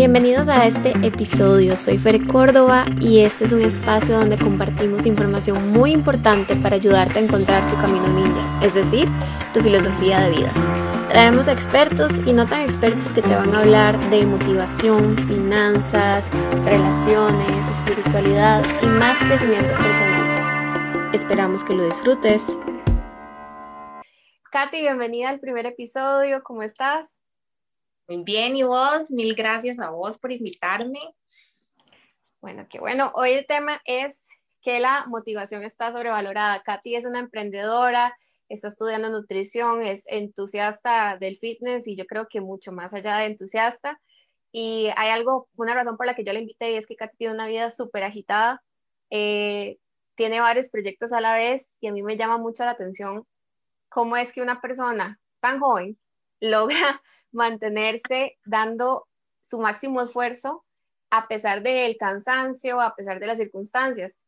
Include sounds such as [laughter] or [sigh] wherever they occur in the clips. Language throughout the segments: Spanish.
Bienvenidos a este episodio, soy Fer Córdoba y este es un espacio donde compartimos información muy importante para ayudarte a encontrar tu camino ninja, es decir, tu filosofía de vida. Traemos expertos y no tan expertos que te van a hablar de motivación, finanzas, relaciones, espiritualidad y más crecimiento personal. Esperamos que lo disfrutes. Katy, bienvenida al primer episodio, ¿cómo estás? Bien, y vos, mil gracias a vos por invitarme. Bueno, qué bueno. Hoy el tema es que la motivación está sobrevalorada. Katy es una emprendedora, está estudiando nutrición, es entusiasta del fitness y yo creo que mucho más allá de entusiasta. Y hay algo, una razón por la que yo la invité es que Katy tiene una vida súper agitada, eh, tiene varios proyectos a la vez y a mí me llama mucho la atención cómo es que una persona tan joven logra [laughs] mantenerse dando su máximo esfuerzo a pesar del cansancio, a pesar de las circunstancias.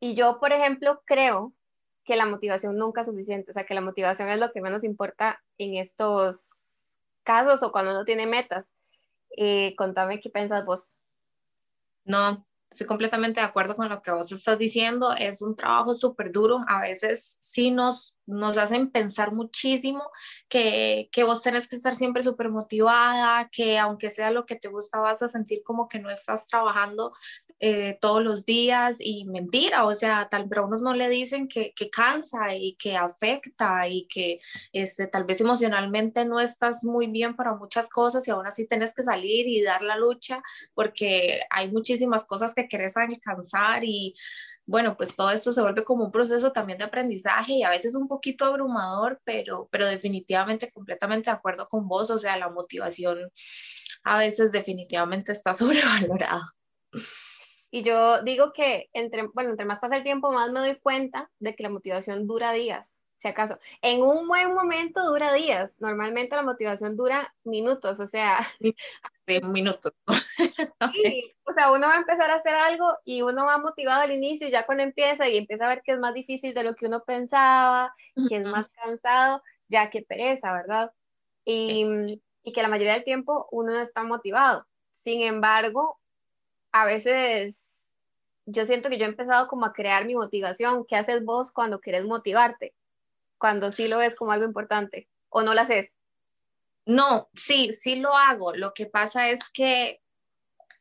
Y yo, por ejemplo, creo que la motivación nunca es suficiente, o sea, que la motivación es lo que menos importa en estos casos o cuando uno tiene metas. Eh, contame qué piensas vos. No, estoy completamente de acuerdo con lo que vos estás diciendo. Es un trabajo súper duro. A veces sí nos, nos hacen pensar muchísimo que, que vos tenés que estar siempre súper motivada, que aunque sea lo que te gusta vas a sentir como que no estás trabajando eh, todos los días y mentira, o sea, tal vez a unos no le dicen que, que, cansa y que afecta y que este, tal vez emocionalmente no estás muy bien para muchas cosas y aún así tienes que salir y dar la lucha porque hay muchísimas cosas que querés alcanzar y bueno, pues todo esto se vuelve como un proceso también de aprendizaje y a veces un poquito abrumador, pero, pero definitivamente completamente de acuerdo con vos, o sea, la motivación a veces definitivamente está [laughs] sobrevalorada. Y yo digo que entre, bueno, entre más pasa el tiempo, más me doy cuenta de que la motivación dura días, si acaso. En un buen momento dura días. Normalmente la motivación dura minutos, o sea. De minutos. [laughs] sí, o sea, uno va a empezar a hacer algo y uno va motivado al inicio y ya cuando empieza y empieza a ver que es más difícil de lo que uno pensaba, que es más cansado, ya que pereza, ¿verdad? Y, y que la mayoría del tiempo uno no está motivado. Sin embargo, a veces yo siento que yo he empezado como a crear mi motivación. ¿Qué haces vos cuando quieres motivarte? Cuando sí lo ves como algo importante o no lo haces. No, sí, sí lo hago. Lo que pasa es que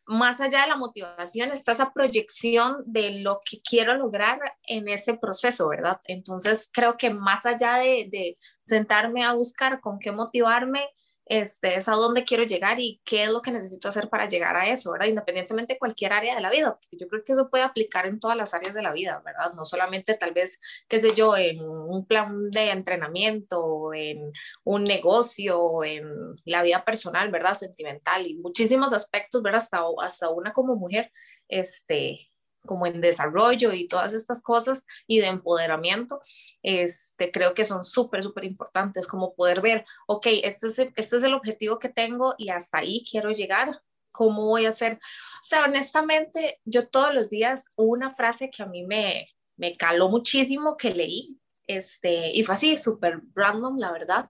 más allá de la motivación está esa proyección de lo que quiero lograr en ese proceso, ¿verdad? Entonces creo que más allá de, de sentarme a buscar con qué motivarme, este, es a dónde quiero llegar y qué es lo que necesito hacer para llegar a eso, ¿verdad? Independientemente de cualquier área de la vida, yo creo que eso puede aplicar en todas las áreas de la vida, ¿verdad? No solamente tal vez, qué sé yo, en un plan de entrenamiento, en un negocio, en la vida personal, ¿verdad? Sentimental y muchísimos aspectos, ¿verdad? Hasta, hasta una como mujer, este, como en desarrollo y todas estas cosas y de empoderamiento, este, creo que son súper, súper importantes, como poder ver, ok, este es, el, este es el objetivo que tengo y hasta ahí quiero llegar, ¿cómo voy a hacer? O sea, honestamente, yo todos los días, una frase que a mí me, me caló muchísimo, que leí, este, y fue así, súper random, la verdad,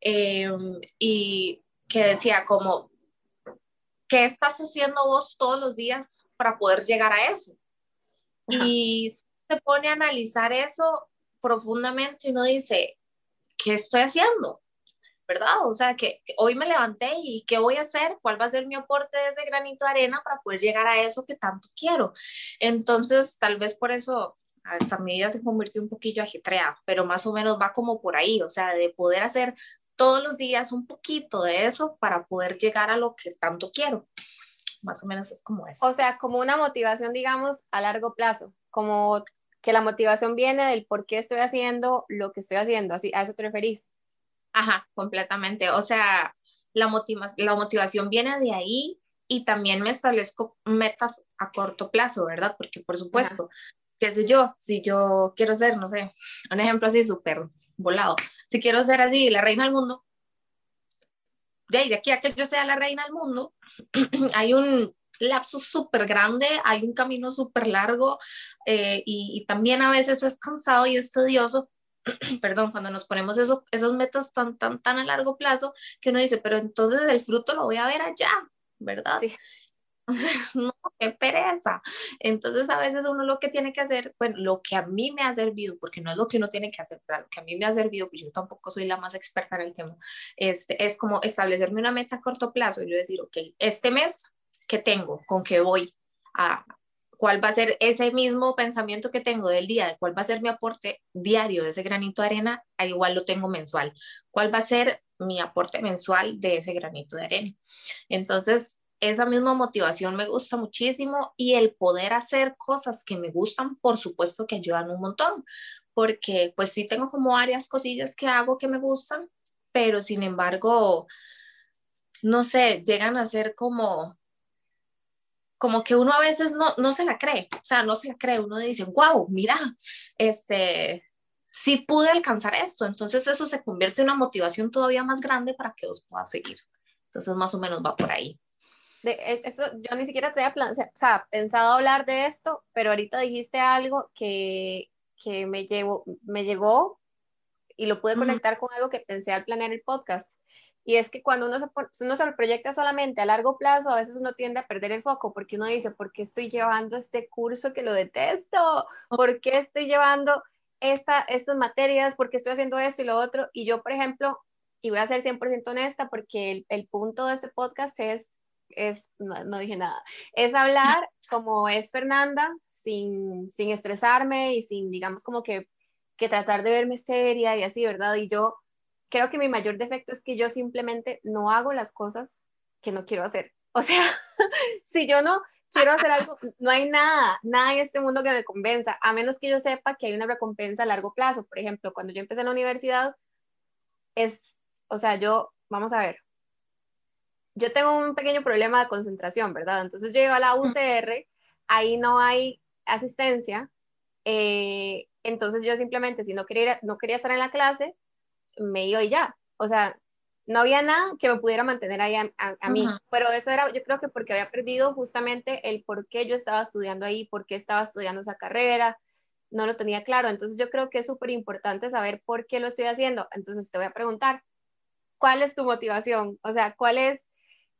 em, y que decía como, ¿qué estás haciendo vos todos los días para poder llegar a eso? Y se pone a analizar eso profundamente y uno dice, ¿qué estoy haciendo? ¿Verdad? O sea, que, hoy me levanté y ¿qué voy a hacer? ¿Cuál va a ser mi aporte de ese granito de arena para poder llegar a eso que tanto quiero? Entonces, tal vez por eso esta mi vida se convirtió un poquillo ajetreada, pero más o menos va como por ahí, o sea, de poder hacer todos los días un poquito de eso para poder llegar a lo que tanto quiero más o menos es como eso. O sea, como una motivación, digamos, a largo plazo, como que la motivación viene del por qué estoy haciendo lo que estoy haciendo, así, ¿a eso te referís? Ajá, completamente. O sea, la, motiva la motivación viene de ahí y también me establezco metas a corto plazo, ¿verdad? Porque por supuesto, qué sé yo, si yo quiero ser, no sé, un ejemplo así súper volado, si quiero ser así, la reina del mundo, de, de aquí a que yo sea la reina del mundo, [clears throat] hay un lapso súper grande, hay un camino súper largo eh, y, también a veces es cansado y es tedioso. [clears throat] Perdón, cuando nos ponemos eso, esas metas tan, tan, tan a largo plazo que uno dice, pero entonces el fruto lo voy a ver allá, ¿verdad? Sí. Entonces, [laughs] no, qué pereza. Entonces, a veces uno lo que tiene que hacer, bueno, lo que a mí me ha servido, porque no es lo que uno tiene que hacer, pero lo que a mí me ha servido, pues yo tampoco soy la más experta en el tema, este, es como establecerme una meta a corto plazo yo decir, ok, este mes, ¿qué tengo? ¿Con qué voy? A, ¿Cuál va a ser ese mismo pensamiento que tengo del día? de ¿Cuál va a ser mi aporte diario de ese granito de arena? Al igual lo tengo mensual. ¿Cuál va a ser mi aporte mensual de ese granito de arena? Entonces, esa misma motivación me gusta muchísimo y el poder hacer cosas que me gustan, por supuesto que ayudan un montón, porque pues sí tengo como varias cosillas que hago que me gustan, pero sin embargo, no sé, llegan a ser como como que uno a veces no, no se la cree, o sea, no se la cree, uno dice, wow, mira, este, sí pude alcanzar esto, entonces eso se convierte en una motivación todavía más grande para que os pueda seguir. Entonces, más o menos va por ahí de eso, yo ni siquiera te había plan, o sea, pensado hablar de esto, pero ahorita dijiste algo que, que me, llevó, me llegó y lo pude conectar con algo que pensé al planear el podcast. Y es que cuando uno se, uno se proyecta solamente a largo plazo, a veces uno tiende a perder el foco porque uno dice, ¿por qué estoy llevando este curso que lo detesto? ¿Por qué estoy llevando esta, estas materias? ¿Por qué estoy haciendo esto y lo otro? Y yo, por ejemplo, y voy a ser 100% honesta porque el, el punto de este podcast es es, no, dije nada, es hablar como es Fernanda, sin, sin estresarme y sin, digamos, como que, que tratar de verme seria y así, ¿verdad? Y yo creo que mi mayor defecto es que yo simplemente no hago las cosas que no quiero hacer. [laughs] O sea, si yo no quiero hacer algo, no hay nada, nada en este mundo que me convenza, a menos que yo sepa que hay una recompensa a largo plazo. Por ejemplo, cuando yo empecé en la universidad, es, o sea, yo, vamos a ver, yo tengo un pequeño problema de concentración, ¿verdad? Entonces yo iba a la UCR, ahí no hay asistencia, eh, entonces yo simplemente, si no quería, no quería estar en la clase, me iba y ya. O sea, no había nada que me pudiera mantener ahí a, mí, pero eso era, yo creo que porque había perdido justamente el por qué yo estaba estudiando ahí, por qué estaba estudiando esa carrera, no lo tenía claro. Entonces yo creo que es súper importante saber por qué lo estoy haciendo. Entonces te voy a preguntar, ¿cuál es tu motivación? O sea, ¿cuál es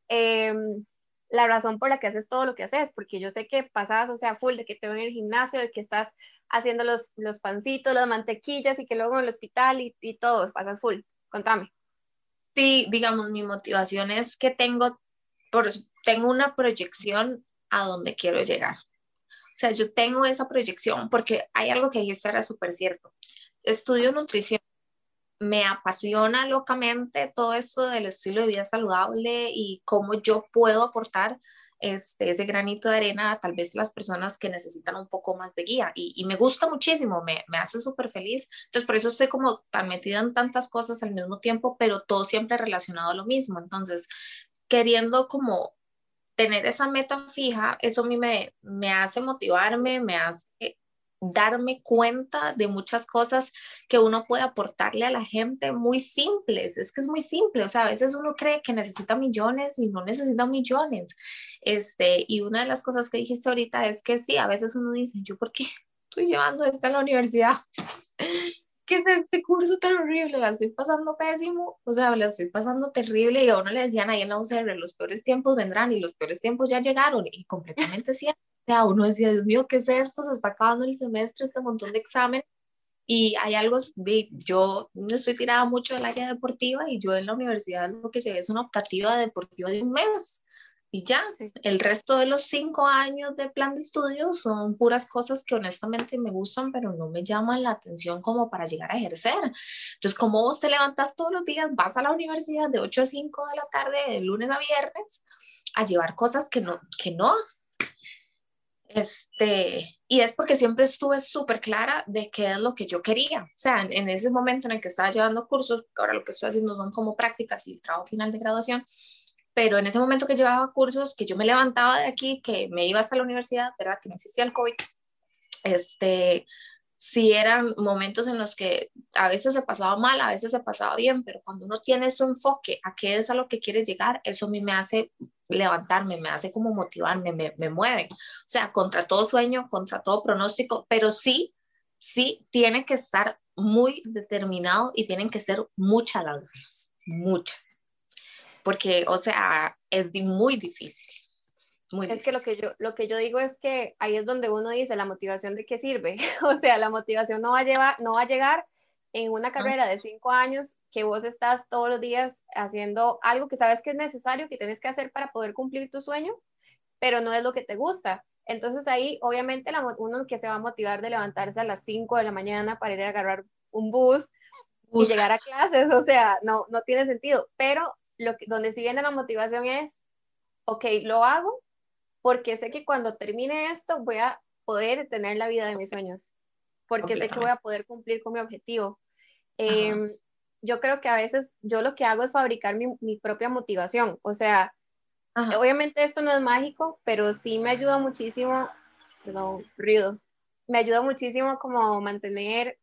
Em, la razón por la que haces todo lo que haces, porque yo sé que pasas, o sea, full de que te ven en el gimnasio, de que estás haciendo los, los pancitos, las mantequillas y que luego en el hospital y, y todo, pasas full. Contame. Sí, digamos, mi motivación es que tengo, por, tengo una proyección a donde quiero llegar. O sea, yo tengo esa proyección porque hay algo que dijiste era súper cierto. Estudio nutrición me apasiona locamente todo esto del estilo de vida saludable y cómo yo puedo aportar este, ese granito de arena tal vez las personas que necesitan un poco más de guía. Y, me gusta muchísimo, me, me hace súper feliz. Entonces, por eso estoy como tan metida en tantas cosas al mismo tiempo, pero todo siempre relacionado a lo mismo. Entonces, queriendo como tener esa meta fija, eso a mí me, me hace motivarme, me hace darme cuenta de muchas cosas que uno puede aportarle a la gente muy simples. Es que es muy simple, o sea, a veces uno cree que necesita millones y no necesita millones. Este, y una de las cosas que dijiste ahorita es que sí, a veces uno dice, ¿yo por qué estoy llevando esto a la universidad? [laughs] ¿Qué es este curso tan horrible? La estoy pasando pésimo, o sea, la estoy pasando terrible y a uno le decían ahí en la UCR, los peores tiempos vendrán y los peores tiempos ya llegaron y completamente cierto sea, uno decía, Dios mío, ¿qué es esto? Se está acabando el semestre, este montón de examen. Y hay algo de, yo estoy tirada mucho del área deportiva y yo en la universidad lo que llevé es una optativa deportiva de un mes. Y ya, el resto de los cinco años de plan de estudios son puras cosas que honestamente me gustan, pero no me llaman la atención como para llegar a ejercer. Entonces, como vos te levantas todos los días, vas a la universidad de 8 a 5 de la tarde, de lunes a viernes, a llevar cosas que no, que no, este, y es porque siempre estuve súper clara de qué es lo que yo quería. O sea, en, ese momento en el que estaba llevando cursos, ahora lo que estoy haciendo son como prácticas y el trabajo final de graduación, pero en ese momento que llevaba cursos, que yo me levantaba de aquí, que me iba hasta la universidad, ¿verdad? Que no existía el COVID, este, sí eran momentos en los que a veces se pasaba mal, a veces se pasaba bien, pero cuando uno tiene ese enfoque a qué es a lo que quiere llegar, eso a mí me hace levantarme, me hace como motivarme, me, me mueve. O sea, contra todo sueño, contra todo pronóstico, pero sí, sí tiene que estar muy determinado y tienen que ser muchas las ganas, muchas. porque, o sea, es muy difícil. Muy es que lo que, yo, lo que yo digo es que ahí es donde uno dice la motivación de qué sirve. [laughs] o sea, la motivación no va a, llevar, no va a llegar en una carrera de cinco años que vos estás todos los días haciendo algo que sabes que es necesario, que tienes que hacer para poder cumplir tu sueño, pero no es lo que te gusta. Entonces ahí, obviamente, la, uno que se va a motivar de levantarse a las 5 de la mañana para ir a agarrar un bus, y llegar a clases, o sea, no, no tiene sentido. Pero lo que, donde sí viene la motivación es, ok, lo hago porque sé que cuando termine esto voy a poder tener la vida de mis sueños, porque sé que voy a poder cumplir con mi objetivo. Em, yo creo que a veces yo lo que hago es fabricar mi, mi propia motivación, o sea, obviamente esto no es mágico, pero sí me ayuda muchísimo, perdón, ruido, me ayuda muchísimo como mantener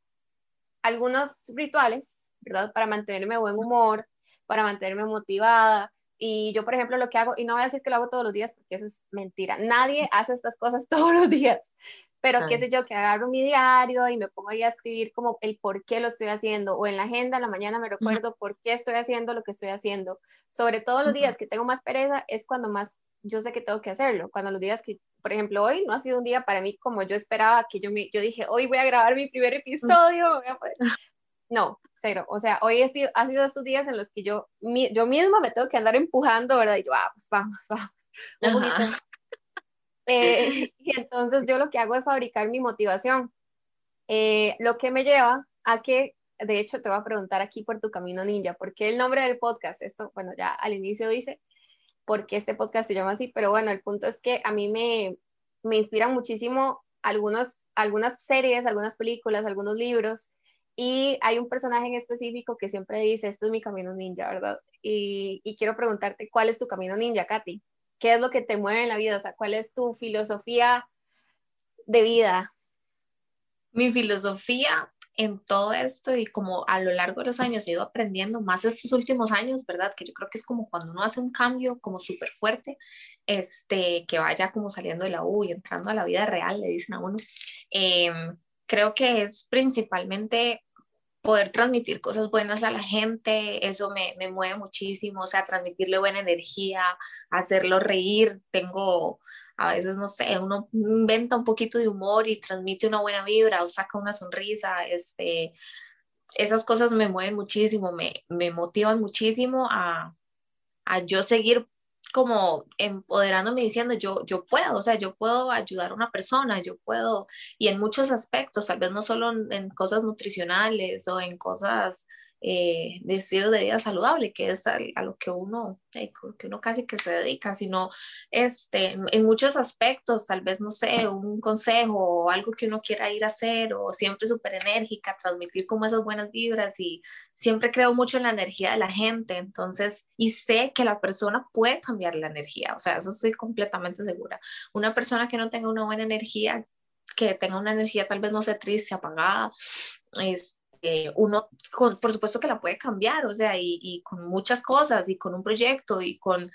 algunos rituales, ¿verdad? Para mantenerme buen humor, para mantenerme motivada. Y yo, por ejemplo, lo que hago, y no voy a decir que lo hago todos los días porque eso es mentira, nadie hace estas cosas [laughs] todos los días, pero qué sé yo, que agarro mi diario y me pongo ahí a escribir como el por qué lo estoy haciendo, o en la agenda en la mañana me recuerdo por qué estoy haciendo lo que estoy haciendo. Sobre todo los días que tengo más pereza es cuando más yo sé que tengo que hacerlo, cuando los días que, por ejemplo, hoy no ha sido un día para mí como yo esperaba, que yo, me, yo dije, hoy voy a grabar mi primer episodio, [laughs] no, cero. O sea, hoy ha sido, ha sido estos días en los que yo, yo misma me tengo que andar empujando, ¿verdad? Y yo, ah, pues vamos, [laughs] vamos. Eh, [laughs] y entonces yo lo que hago es fabricar mi motivación. Eh, lo que me lleva a que, de hecho, te voy a preguntar aquí por tu camino ninja, ¿por qué el nombre del podcast? Esto, bueno, ya al inicio dice, ¿por qué este podcast se llama así? Pero bueno, el punto es que a mí me, me inspiran muchísimo algunos, algunas series, algunas películas, algunos libros y hay un personaje en específico que siempre dice, esto es mi camino ninja, ¿verdad? Y, quiero preguntarte, ¿cuál es tu camino ninja, Katy? ¿Qué es lo que te mueve en la vida? O sea, ¿cuál es tu filosofía de vida? Mi filosofía en todo esto y como a lo largo de los años he ido aprendiendo más estos últimos años, ¿verdad? Que yo creo que es como cuando uno hace un cambio como súper fuerte, este, que vaya como saliendo de la U y entrando a la vida real, le dicen a uno. Em, creo que es principalmente poder transmitir cosas buenas a la gente, eso me, me, mueve muchísimo, o sea, transmitirle buena energía, hacerlo reír, tengo, a veces, no sé, uno inventa un poquito de humor y transmite una buena vibra o saca una sonrisa, este, esas cosas me mueven muchísimo, me, me motivan muchísimo a, a yo seguir como empoderándome diciendo yo, yo puedo, o sea, yo puedo ayudar a una persona, yo puedo, y en muchos aspectos, tal vez no solo en, cosas nutricionales o en cosas eh, de estilo de vida saludable, que es a, lo que uno, que uno casi que se dedica, sino este, en, muchos aspectos, tal vez, no sé, un consejo o algo que uno quiera ir a hacer, o siempre súper enérgica, transmitir como esas buenas vibras y siempre creo mucho en la energía de la gente, entonces, y sé que la persona puede cambiar la energía, o sea, eso estoy completamente segura. Una persona que no tenga una buena energía, que tenga una energía tal vez no sé triste, apagada, es, uno, por supuesto que la puede cambiar, o sea, y, y, con muchas cosas, y con un proyecto, y con,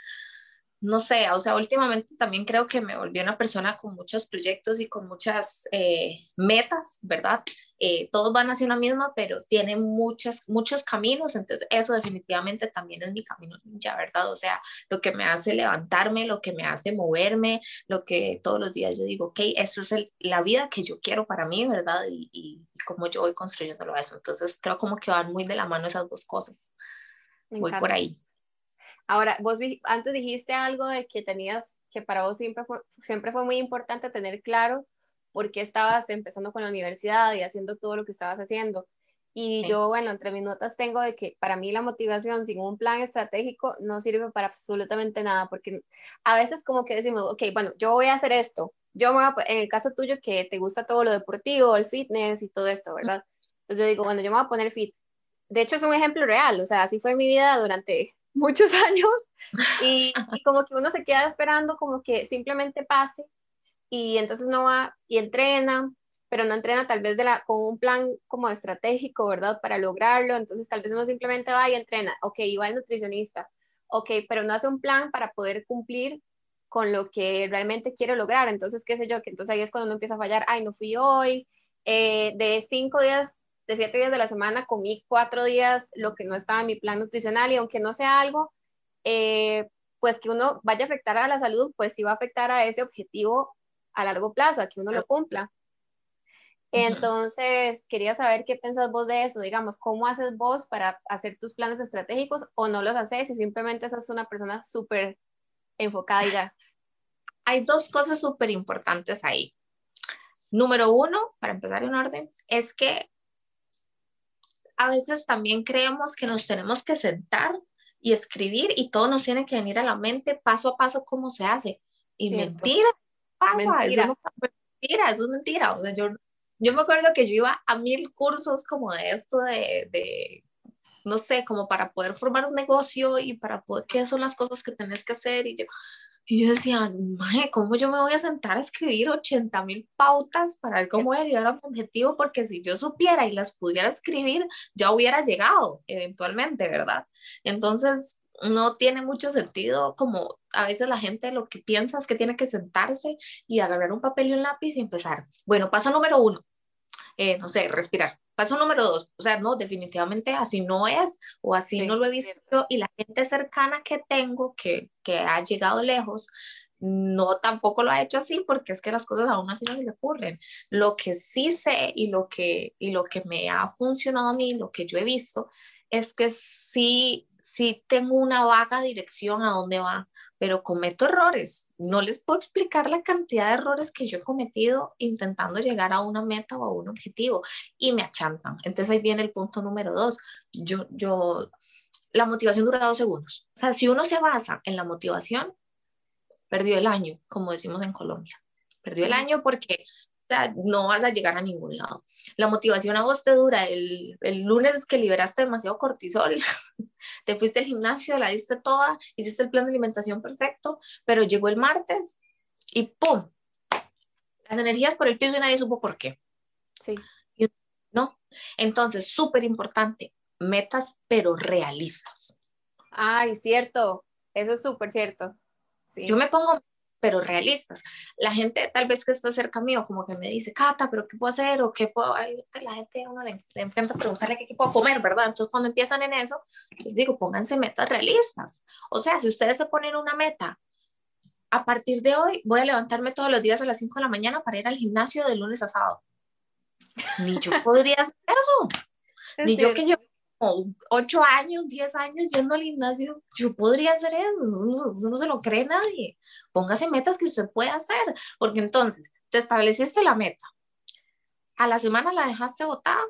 no sé, o sea, últimamente también creo que me volví una persona con muchos proyectos y con muchas eh, metas, ¿verdad? Eh, todos van hacia una misma, pero tienen muchos, muchos caminos, entonces eso definitivamente también es mi camino ya, ¿verdad? O sea, lo que me hace levantarme, lo que me hace moverme, lo que todos los días yo digo, ok, esa es el, la vida que yo quiero para mí, ¿verdad? Y, y, cómo yo voy construyéndolo eso. Entonces creo como que van muy de la mano esas dos cosas. voy por ahí. Ahora, vos antes dijiste algo de que tenías, que para vos siempre fue, siempre fue muy importante tener claro porque estabas empezando con la universidad y haciendo todo lo que estabas haciendo. Y yo, bueno, entre mis notas tengo de que para mí la motivación sin un plan estratégico no sirve para absolutamente nada, porque a veces como que decimos, ok, bueno, yo voy a hacer esto. Yo me voy a, en el caso tuyo que te gusta todo lo deportivo, el fitness y todo esto, ¿verdad? Entonces yo digo, bueno, yo me voy a poner fit. De hecho es un ejemplo real, o sea, así fue mi vida durante muchos [laughs] años y, y como que uno se queda esperando como que simplemente pase y entonces no va y entrena, pero no entrena tal vez de la, con un plan como estratégico, ¿verdad? Para lograrlo, entonces tal vez uno simplemente va y entrena, ok, va el nutricionista, ok, pero no hace un plan para poder cumplir con lo que realmente quiere lograr, entonces qué sé yo, que entonces ahí es cuando uno empieza a fallar, ay, no fui hoy, eh, de cinco días, de siete días de la semana comí cuatro días lo que no estaba en mi plan nutricional y aunque no sea algo eh, pues que uno vaya a afectar a la salud, pues sí va a afectar a ese objetivo a largo plazo, a que uno lo cumpla. Entonces, quería saber qué piensas vos de eso, digamos, cómo haces vos para hacer tus planes estratégicos o no los haces y simplemente sos una persona súper enfocada y ya. Hay dos cosas súper importantes ahí. Número uno, para empezar en orden, es que a veces también creemos que nos tenemos que sentar y escribir y todo nos tiene que venir a la mente paso a paso cómo se hace. Y mentira, pasa, mentira. Eso, mentira, eso es mentira. O sea, yo, yo me acuerdo que yo iba a mil cursos como de esto de, de no sé, como para poder formar un negocio y para poder, qué son las cosas que tenés que hacer. Y yo, y yo decía, ¿cómo yo me voy a sentar a escribir 80 mil pautas para ver cómo voy a llegar a mi objetivo? Porque si yo supiera y las pudiera escribir, ya hubiera llegado eventualmente, ¿verdad? Entonces, no tiene mucho sentido como a veces la gente lo que piensa es que tiene que sentarse y agarrar un papel y un lápiz y empezar. Bueno, paso número uno, eh, no sé, respirar. Paso número dos, o sea, no, definitivamente así no es o así no lo he visto yo y la gente cercana que tengo que, que ha llegado lejos, no tampoco lo ha hecho así porque es que las cosas aún así no le ocurren. Lo que sí sé y lo que, y lo que me ha funcionado a mí, lo que yo he visto, es que sí, sí tengo una vaga dirección a dónde va pero cometo errores. No les puedo explicar la cantidad de errores que yo he cometido intentando llegar a una meta o a un objetivo y me achantan. Entonces ahí viene el punto número dos. Yo, yo, la motivación dura dos segundos. O sea, si uno se basa en la motivación, perdió el año, como decimos en Colombia. Perdió el año porque no vas a llegar a ningún lado. La motivación a vos te dura el, el lunes que liberaste demasiado cortisol, [laughs] te fuiste al gimnasio, la diste toda, hiciste el plan de alimentación perfecto, pero llegó el martes y ¡pum! Las energías por el piso y nadie supo por qué. Sí. ¿No? Entonces, súper importante, metas pero realistas. Ay, cierto, eso es súper cierto. Sí. Yo me pongo pero realistas. La gente tal vez que está cerca mío como que me dice, Cata, pero ¿qué puedo hacer? O ¿qué puedo? Ay, la gente uno le, le encanta preguntarle qué, puedo comer, ¿verdad? Entonces cuando empiezan en eso, les digo, pónganse metas realistas. O sea, si ustedes se ponen una meta, a partir de hoy voy a levantarme todos los días a las 5 de la mañana para ir al gimnasio de lunes a sábado. Ni yo [laughs] podría hacer eso. Ni yo que llevo como 8 años, 10 años yendo al gimnasio, yo podría hacer eso. eso no se lo cree nadie póngase metas que usted pueda hacer, porque entonces te estableciste la meta, a la semana la dejaste botada.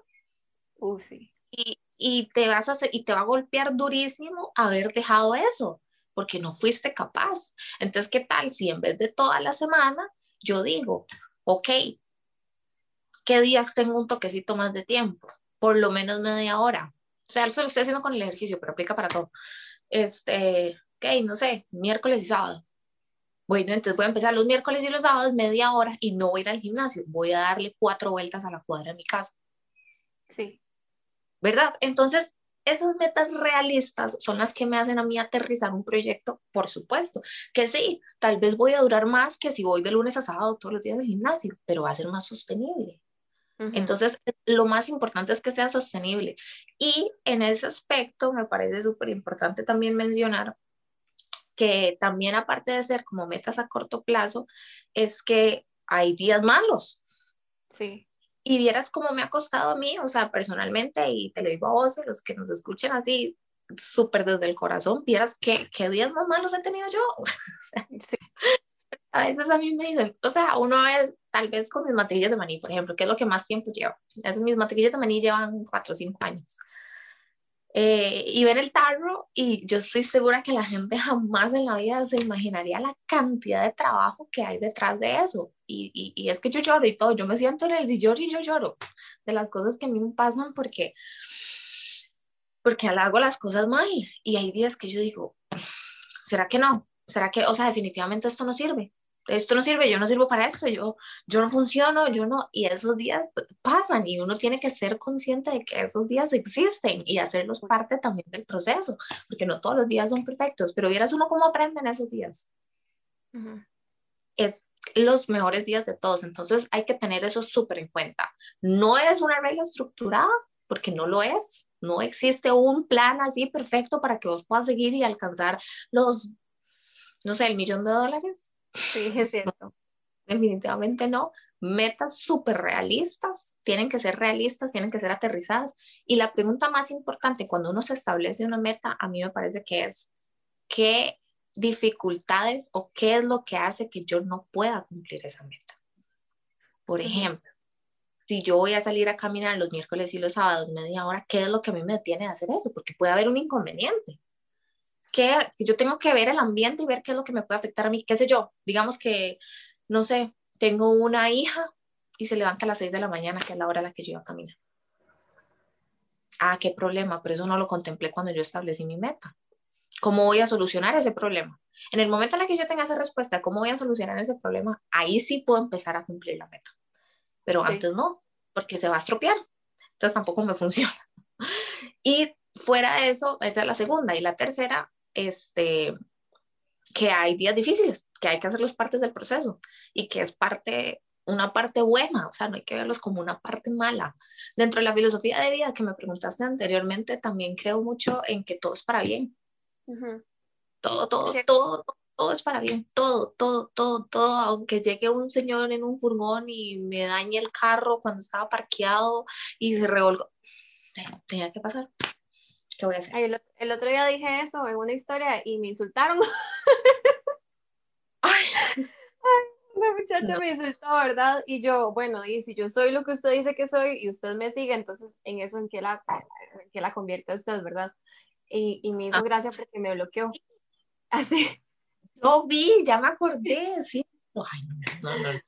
Uh, sí. y, y, te vas a hacer, y te va a golpear durísimo haber dejado eso, porque no fuiste capaz. Entonces, ¿qué tal si en vez de toda la semana yo digo, ok, ¿qué días tengo un toquecito más de tiempo? Por lo menos media hora. O sea, eso lo estoy haciendo con el ejercicio, pero aplica para todo. Este, ok, no sé, miércoles y sábado. Bueno, entonces voy a empezar los miércoles y los sábados media hora y no voy a ir al gimnasio, voy a darle cuatro vueltas a la cuadra de mi casa. Sí. ¿Verdad? Entonces, esas metas realistas son las que me hacen a mí aterrizar un proyecto, por supuesto, que sí, tal vez voy a durar más que si voy de lunes a sábado todos los días al gimnasio, pero va a ser más sostenible. Entonces, lo más importante es que sea sostenible. Y en ese aspecto me parece súper importante también mencionar que también aparte de ser como metas a corto plazo, es que hay días malos. Sí. Y vieras cómo me ha costado a mí, o sea, personalmente, y te lo digo a vos, a los que nos escuchen así, súper desde el corazón, vieras qué, qué días más malos he tenido yo. [laughs] A veces a mí me dicen, o sea, uno es tal vez con mis matrillas de maní, por ejemplo, que es lo que más tiempo llevo. Esas mis matrillas de maní llevan cuatro o cinco años. Eh, y ver el tarro y yo estoy segura que la gente jamás en la vida se imaginaría la cantidad de trabajo que hay detrás de eso. Y, y, es que yo lloro y todo, yo me siento en el sillón y yo lloro de las cosas que a mí me pasan porque, porque hago las cosas mal y hay días que yo digo, ¿será que no? ¿Será que, o sea, definitivamente esto no sirve? Esto no sirve, yo no sirvo para esto, yo, yo no funciono, yo no, y esos días pasan y uno tiene que ser consciente de que esos días existen y hacerlos parte también del proceso, porque no todos los días son perfectos, pero vieras uno cómo aprende en esos días. Es los mejores días de todos, entonces hay que tener eso súper en cuenta. No es una regla estructurada, porque no lo es. No existe un plan así perfecto para que vos puedas seguir y alcanzar los, no sé, el millón de dólares. Sí, es cierto. definitivamente no. Metas súper realistas, tienen que ser realistas, tienen que ser aterrizadas. Y la pregunta más importante cuando uno se establece una meta, a mí me parece que es, ¿qué dificultades o qué es lo que hace que yo no pueda cumplir esa meta? Por ejemplo, si yo voy a salir a caminar los miércoles y los sábados media hora, ¿qué es lo que a mí me detiene de hacer eso? Porque puede haber un inconveniente. Que yo tengo que ver el ambiente y ver qué es lo que me puede afectar a mí, qué sé yo. Digamos que, no sé, tengo una hija y se levanta a las 6 de la mañana, que es la hora a la que yo iba a caminar. Ah, qué problema, pero eso no lo contemplé cuando yo establecí mi meta. ¿Cómo voy a solucionar ese problema? En el momento en el que yo tenga esa respuesta, ¿cómo voy a solucionar ese problema? Ahí sí puedo empezar a cumplir la meta pero antes no, porque se va a estropear. Entonces tampoco me [laughs] funciona. Y fuera de eso, esa es la segunda. Y la tercera, este, que hay días difíciles, que hay que hacerlos partes del proceso y que es parte, una parte buena, o sea, no hay que verlos como una parte mala. Dentro de la filosofía de vida que me preguntaste anteriormente, también creo mucho en que todo es para bien. Todo, todo, todo, todo es para bien, todo, todo, todo, todo, aunque llegue un señor en un furgón y me dañe el carro cuando estaba parqueado y se revolgó, tenía que pasar. ¿Qué voy a hacer? el, otro día dije eso en una historia y me insultaron. [laughs] Ay. una muchacha me insultó, ¿verdad? Y yo, bueno, y si yo soy lo que usted dice que soy y usted me sigue, entonces en eso en que la, en que la convierte usted, ¿verdad? Y, y me hizo ah. gracia porque me bloqueó. [laughs] Así. No vi, ya me acordé, sí. Ay, no, no,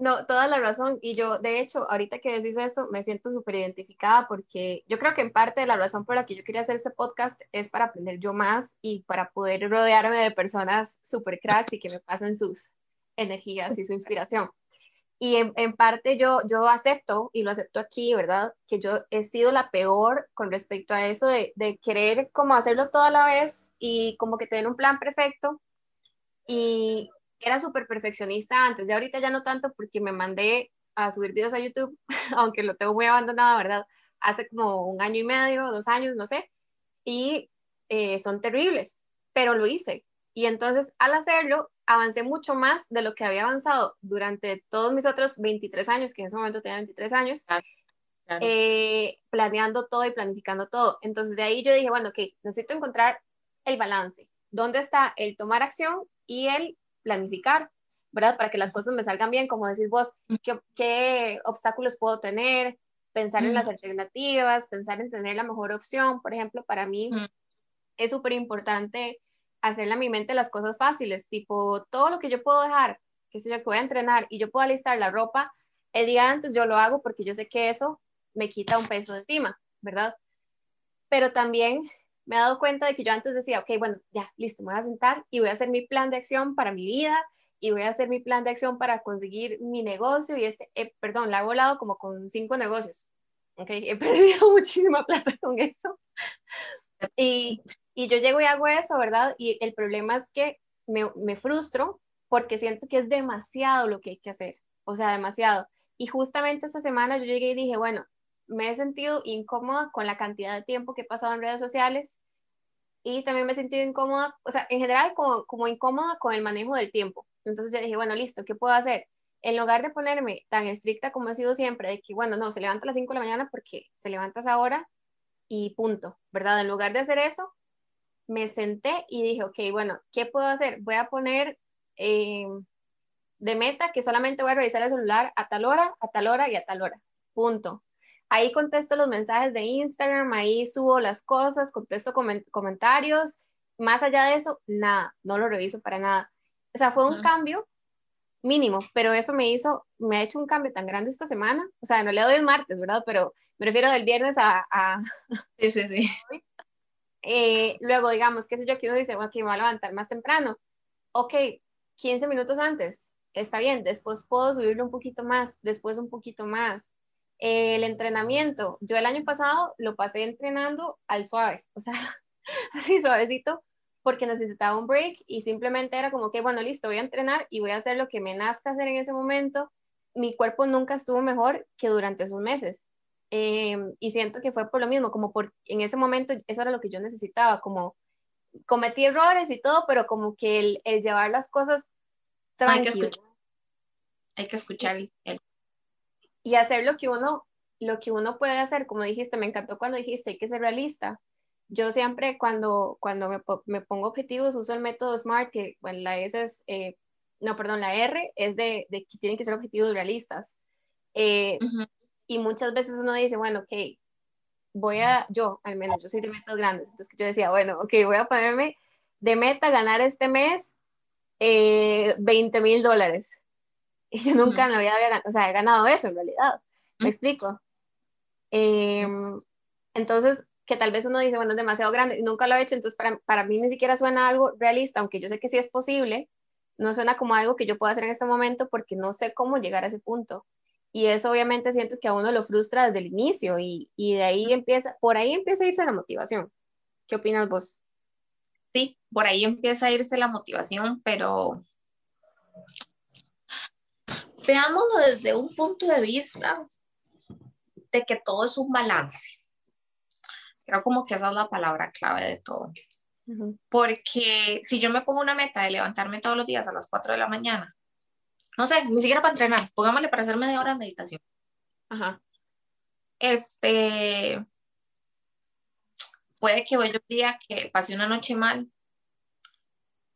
no. Toda la razón. Y yo, de hecho, ahorita que decís eso, me siento súper identificada porque yo creo que en parte de la razón por la que yo quería hacer este podcast es para aprender yo más y para poder rodearme de personas súper cracks y que me pasen sus energías y su inspiración. Y en, en, parte yo, yo acepto, y lo acepto aquí, ¿verdad? Que yo he sido la peor con respecto a eso de, de querer como hacerlo toda la vez y como que tener un plan perfecto y era súper perfeccionista antes, de ahorita ya no tanto porque me mandé a subir videos a YouTube, [laughs] aunque lo tengo muy abandonado, ¿verdad? Hace como un año y medio, dos años, no sé, y eh, son terribles, pero lo hice. Y entonces al hacerlo, avancé mucho más de lo que había avanzado durante todos mis otros 23 años, que en ese momento tenía 23 años, eh, planeando todo y planificando todo. Entonces de ahí yo dije, bueno, ok, necesito encontrar el balance. ¿Dónde está el tomar acción y el planificar, ¿verdad? Para que las cosas me salgan bien, como decís vos, qué, obstáculos puedo tener, pensar en las alternativas, pensar en tener la mejor opción. Por ejemplo, para mí es súper importante hacerle a mi mente las cosas fáciles, tipo todo lo que yo puedo dejar, que sé yo, que voy a entrenar y yo puedo alistar la ropa, el día antes yo lo hago porque yo sé que eso me quita un peso de encima, ¿verdad? Pero también me he dado cuenta de que yo antes decía, ok, bueno, ya, listo, me voy a sentar y voy a hacer mi plan de acción para mi vida y voy a hacer mi plan de acción para conseguir mi negocio y este, eh, perdón, la he volado como con cinco negocios, ok, he [laughs] perdido muchísima plata con eso. Y, y yo llego y hago eso, ¿verdad? Y el problema es que me, me frustro porque siento que es demasiado lo que hay que hacer, o sea, demasiado. Y justamente esta semana yo llegué y dije, bueno, me he sentido incómoda con la cantidad de tiempo que he pasado en redes sociales y también me he sentido incómoda, o sea, en general como, como incómoda con el manejo del tiempo. Entonces yo dije, bueno, listo, ¿qué puedo hacer? En lugar de ponerme tan estricta como he sido siempre, de que, bueno, no, se levanta a las 5 de la mañana porque se levantas ahora y punto, ¿verdad? En lugar de hacer eso, me senté y dije, ok, bueno, ¿qué puedo hacer? Voy a poner eh, de meta que solamente voy a revisar el celular a tal hora, a tal hora y a tal hora, punto. Ahí contesto los mensajes de Instagram, ahí subo las cosas, contesto comentarios. Más allá de eso, nada, no lo reviso para nada. O sea, fue un cambio mínimo, pero eso me hizo, me ha hecho un cambio tan grande esta semana. O sea, no le doy el martes, ¿verdad? Pero me refiero del viernes a... [laughs] Sí, sí, sí. Eh, luego, digamos, qué sé yo, que uno dice, bueno, que me voy a levantar más temprano. Ok, 15 minutos antes, está bien, después puedo subirlo un poquito más, después un poquito más el entrenamiento, yo el año pasado lo pasé entrenando al suave, [laughs] o sea, así suavecito, porque necesitaba un break y simplemente era como que, bueno, listo, voy a entrenar y voy a hacer lo que me nazca hacer en ese momento. Mi cuerpo nunca estuvo mejor que durante esos meses. Em, y siento que fue por lo mismo, como por en ese momento eso era lo que yo necesitaba, como cometí errores y todo, pero como que el, el llevar las cosas tranquilas. Hay que escuchar, el, y hacer lo que uno lo que uno puede hacer, como dijiste, me encantó cuando dijiste hay que ser realista. Yo siempre cuando, cuando me, me pongo objetivos uso el método SMART, que bueno, la S es, eh, no, perdón, la R es de, de, que tienen que ser objetivos realistas. Eh, y muchas veces uno dice, bueno, ok, voy a, yo al menos, yo soy de metas grandes, entonces yo decía, bueno, ok, voy a ponerme de meta ganar este mes eh, 20 mil dólares. [laughs] Y yo nunca me había ganado, o sea, he ganado eso en realidad. ¿Me explico? Em, entonces, que tal vez uno dice, bueno, es demasiado grande, nunca lo he hecho, entonces para, para mí ni siquiera suena algo realista, aunque yo sé que sí es posible, no suena como algo que yo pueda hacer en este momento porque no sé cómo llegar a ese punto. Y eso obviamente siento que a uno lo frustra desde el inicio y, y de ahí empieza, por ahí empieza a irse la motivación. ¿Qué opinas vos? Sí, por ahí empieza a irse la motivación, pero veámoslo desde un punto de vista de que todo es un balance. Creo como que esa es la palabra clave de todo. Porque si yo me pongo una meta de levantarme todos los días a las 4 de la mañana, no sé, ni siquiera para entrenar, póngamele para hacer media hora de meditación. Ajá. Este, puede que vaya un día que pase una noche mal,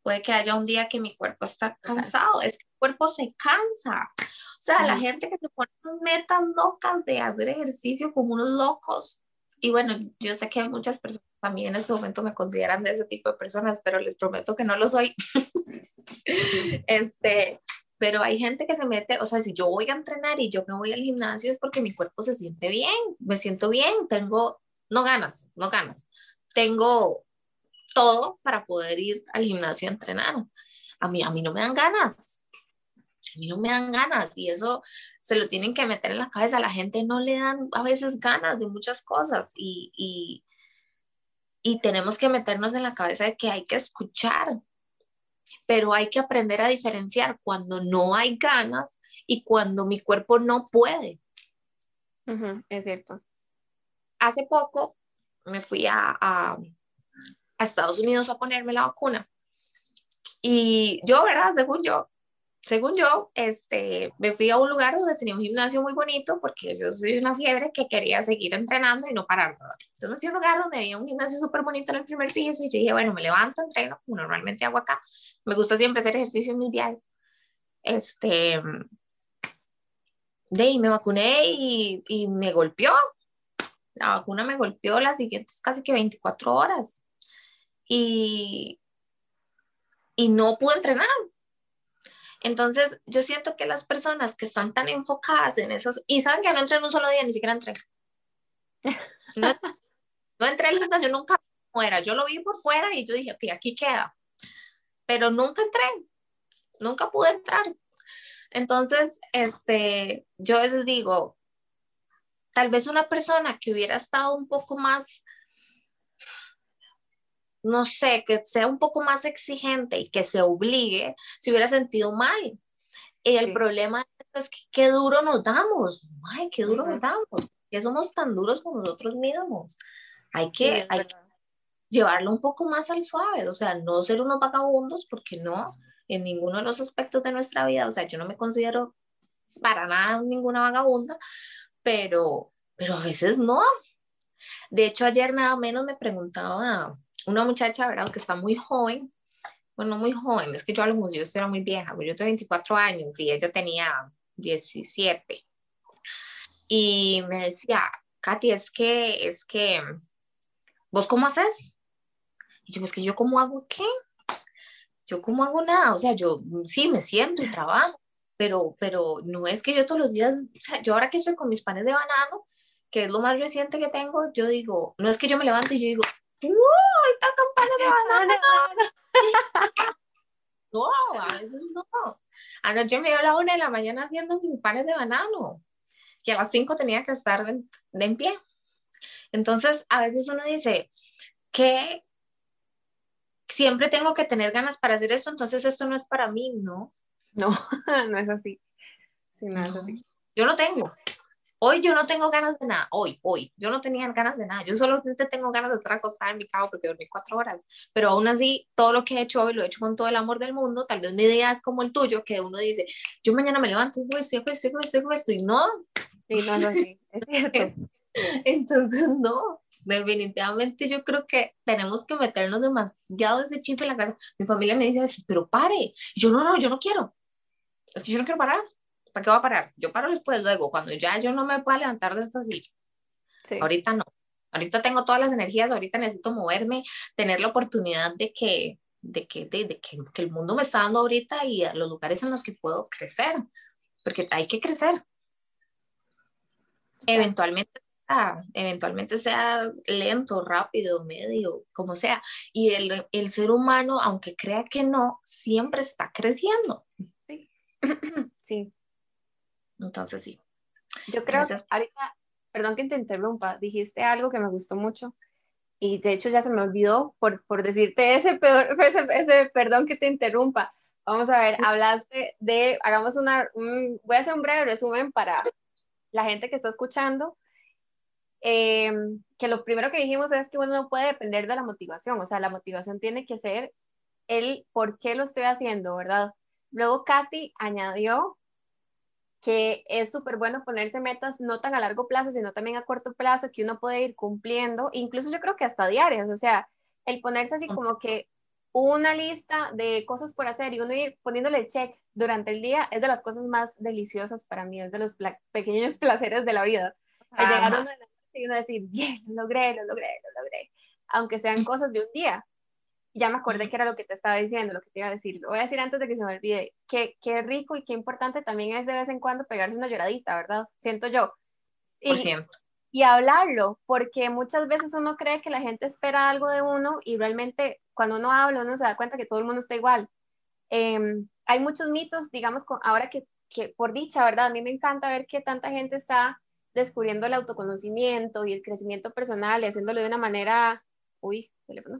puede que haya un día que mi cuerpo está cansado, es que cuerpo se cansa. O sea, la gente que se pone metas locas de hacer ejercicio como unos locos. Y bueno, yo sé que hay muchas personas también en este momento me consideran de ese tipo de personas, pero les prometo que no lo soy. [laughs] este, pero hay gente que se mete, o sea, si yo voy a entrenar y yo me voy al gimnasio es porque mi cuerpo se siente bien, me siento bien, tengo, no ganas, no ganas, tengo todo para poder ir al gimnasio a entrenar. A mí, a mí no me dan ganas. A mí no me dan ganas y eso se lo tienen que meter en la cabeza. A la gente no le dan a veces ganas de muchas cosas y, y, y tenemos que meternos en la cabeza de que hay que escuchar, pero hay que aprender a diferenciar cuando no hay ganas y cuando mi cuerpo no puede. es cierto. Hace poco me fui a, a Estados Unidos a ponerme la vacuna. Y yo, ¿verdad? Según yo, según yo, este, me fui a un lugar donde tenía un gimnasio muy bonito porque yo soy una fiebre que quería seguir entrenando y no parar. Entonces me fui a un lugar donde había un gimnasio súper bonito en el primer piso y yo dije, bueno, me levanto, entreno, como normalmente hago acá. Me gusta siempre hacer ejercicio en mis viajes. Este, de ahí me vacuné y, y me golpeó. La vacuna me golpeó las siguientes casi que 24 horas y, y no pude entrenar. Entonces, yo siento que las personas que están tan enfocadas en esos, y saben que no entré en un solo día, ni siquiera entré. [laughs] No, no entré al gimnasio, nunca era. Yo lo vi por fuera y yo dije, ok, aquí queda. Pero nunca entré, nunca pude entrar. Entonces, este, yo a veces digo, tal vez una persona que hubiera estado un poco más no sé, que sea un poco más exigente y que se obligue, se hubiera sentido mal. Y el problema es que qué duro nos damos, ay, qué duro nos damos, que somos tan duros con nosotros mismos. Hay que, hay que llevarlo un poco más al suave, o sea, no ser unos vagabundos, porque no, en ninguno de los aspectos de nuestra vida, o sea, yo no me considero para nada ninguna vagabunda, pero, pero a veces no. De hecho, ayer nada menos me preguntaba una muchacha, ¿verdad? Que está muy joven, bueno, muy joven, es que yo a los yo era muy vieja, yo tengo 24 años y ella tenía 17. Y me decía, Katy, es que, es que, ¿vos cómo haces? Y yo, es que yo cómo hago qué? Yo cómo hago nada, o sea, yo sí me siento y trabajo, pero, pero no es que yo todos los días, o sea, yo ahora que estoy con mis panes de banano, que es lo más reciente que tengo, yo digo, no es que yo me levante y yo digo, ¡Uh! Está campana [laughs] de banana. no, a veces no. Anoche me dio a la una de la mañana haciendo mis panes de banano, que a las cinco tenía que estar de, en pie. Entonces, a veces uno dice que siempre tengo que tener ganas para hacer esto, entonces esto no es para mí, ¿no? No, [laughs] no es así. Sí, no, es así. Yo no tengo. Hoy yo no tengo ganas de nada, hoy, hoy, yo no tenía ganas de nada, yo solamente tengo ganas de estar acostada en mi cama porque dormí cuatro horas, pero aún así, todo lo que he hecho hoy lo he hecho con todo el amor del mundo, tal vez mi día es como el tuyo, que uno dice, yo mañana me levanto, y estoy, estoy, estoy, estoy, y no. Sí, no, no, sí, es cierto. [laughs] Entonces, no, definitivamente yo creo que tenemos que meternos demasiado ese chip en la casa. Mi familia me dice pero pare. yo no, no, yo no quiero. Es que yo no quiero parar. ¿Para qué va a parar? Yo paro después, luego, cuando ya yo no me pueda levantar de esta silla. Sí. Ahorita no. Ahorita tengo todas las energías, ahorita necesito moverme, tener la oportunidad de que, de que, de, que, que el mundo me está dando ahorita y a los lugares en los que puedo crecer, porque hay que crecer. Eventualmente eventualmente sea lento, rápido, medio, como sea. Y el, el, ser humano, aunque crea que no, siempre está creciendo. Sí. [clears throat] sí. Entonces, sí. Yo creo ahorita, perdón que te interrumpa, dijiste algo que me gustó mucho y de hecho ya se me olvidó por, por decirte ese, peor, [laughs] ese, ese, perdón que te interrumpa. Vamos a ver, hablaste de, hagamos una, un, voy a hacer un breve resumen para la gente que está escuchando eh, que lo primero que dijimos es que uno no puede depender de la motivación, o sea, la motivación tiene que ser el por qué lo estoy haciendo, ¿verdad? Luego Katy añadió que es súper bueno ponerse metas no tan a largo plazo, sino también a corto plazo, que uno puede ir cumpliendo, incluso yo creo que hasta diarias, o sea, el ponerse así como que una lista de cosas por hacer y uno ir poniéndole check durante el día es de las cosas más deliciosas para mí, es de los pequeños [laughs] placeres de la vida. llegar y uno decir, bien, lo logré, lo logré, lo logré, aunque sean cosas de un día. Ya me acordé que era lo que te estaba diciendo, lo que te iba a decir. Lo voy a decir antes de que se me olvide. Qué, qué rico y qué importante también es de vez en cuando pegarse una lloradita, ¿verdad? Siento yo. Y, Por siempre. Y hablarlo, porque muchas veces uno cree que la gente espera algo de uno y realmente cuando uno habla uno se da cuenta que todo el mundo está igual. Em, hay muchos mitos, digamos, ahora que, que por dicha, ¿verdad? A mí me encanta ver que tanta gente está descubriendo el autoconocimiento y el crecimiento personal y haciéndolo de una manera, uy, teléfono,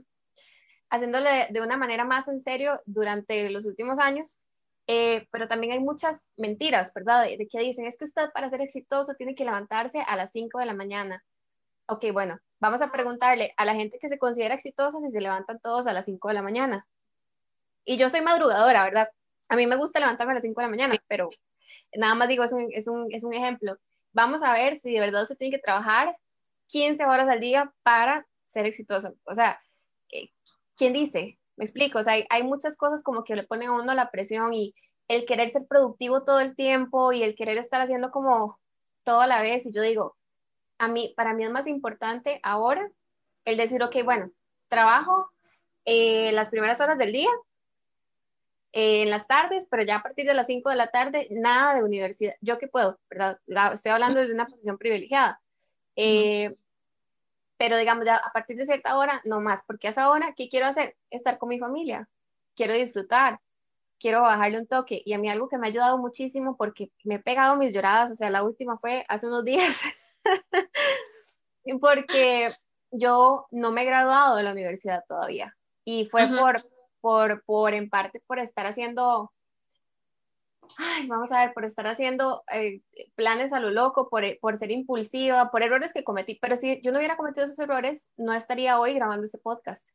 haciéndolo de, una manera más en serio durante los últimos años. Eh, pero también hay muchas mentiras, ¿verdad? De, que dicen, es que usted para ser exitoso tiene que levantarse a las 5 de la mañana. Ok, bueno, vamos a preguntarle a la gente que se considera exitosa si se levantan todos a las 5 de la mañana. Y yo soy madrugadora, ¿verdad? A mí me gusta levantarme a las 5 de la mañana, pero nada más digo, es un, es un, es un ejemplo vamos a ver si de verdad se tiene que trabajar 15 horas al día para ser exitoso. O sea, eh, ¿quién dice? Me explico, o sea, hay, muchas cosas como que le ponen a uno la presión y el querer ser productivo todo el tiempo y el querer estar haciendo como todo a la vez. Y yo digo, a mí, para mí es más importante ahora el decir, ok, bueno, trabajo eh, las primeras horas del día, eh, en las tardes, pero ya a partir de las 5 de la tarde, nada de universidad. Yo que puedo, ¿verdad? estoy hablando desde una posición privilegiada. Eh, pero digamos, ya a partir de cierta hora, no más, porque a esa hora, ¿qué quiero hacer? Estar con mi familia, quiero disfrutar, quiero bajarle un toque. Y a mí algo que me ha ayudado muchísimo, porque me he pegado mis lloradas, o sea, la última fue hace unos días, [laughs] porque yo no me he graduado de la universidad todavía. Y fue por por, por en parte por estar haciendo, ay, vamos a ver, por estar haciendo eh, planes a lo loco, por, por ser impulsiva, por errores que cometí. Pero si yo no hubiera cometido esos errores, no estaría hoy grabando este podcast.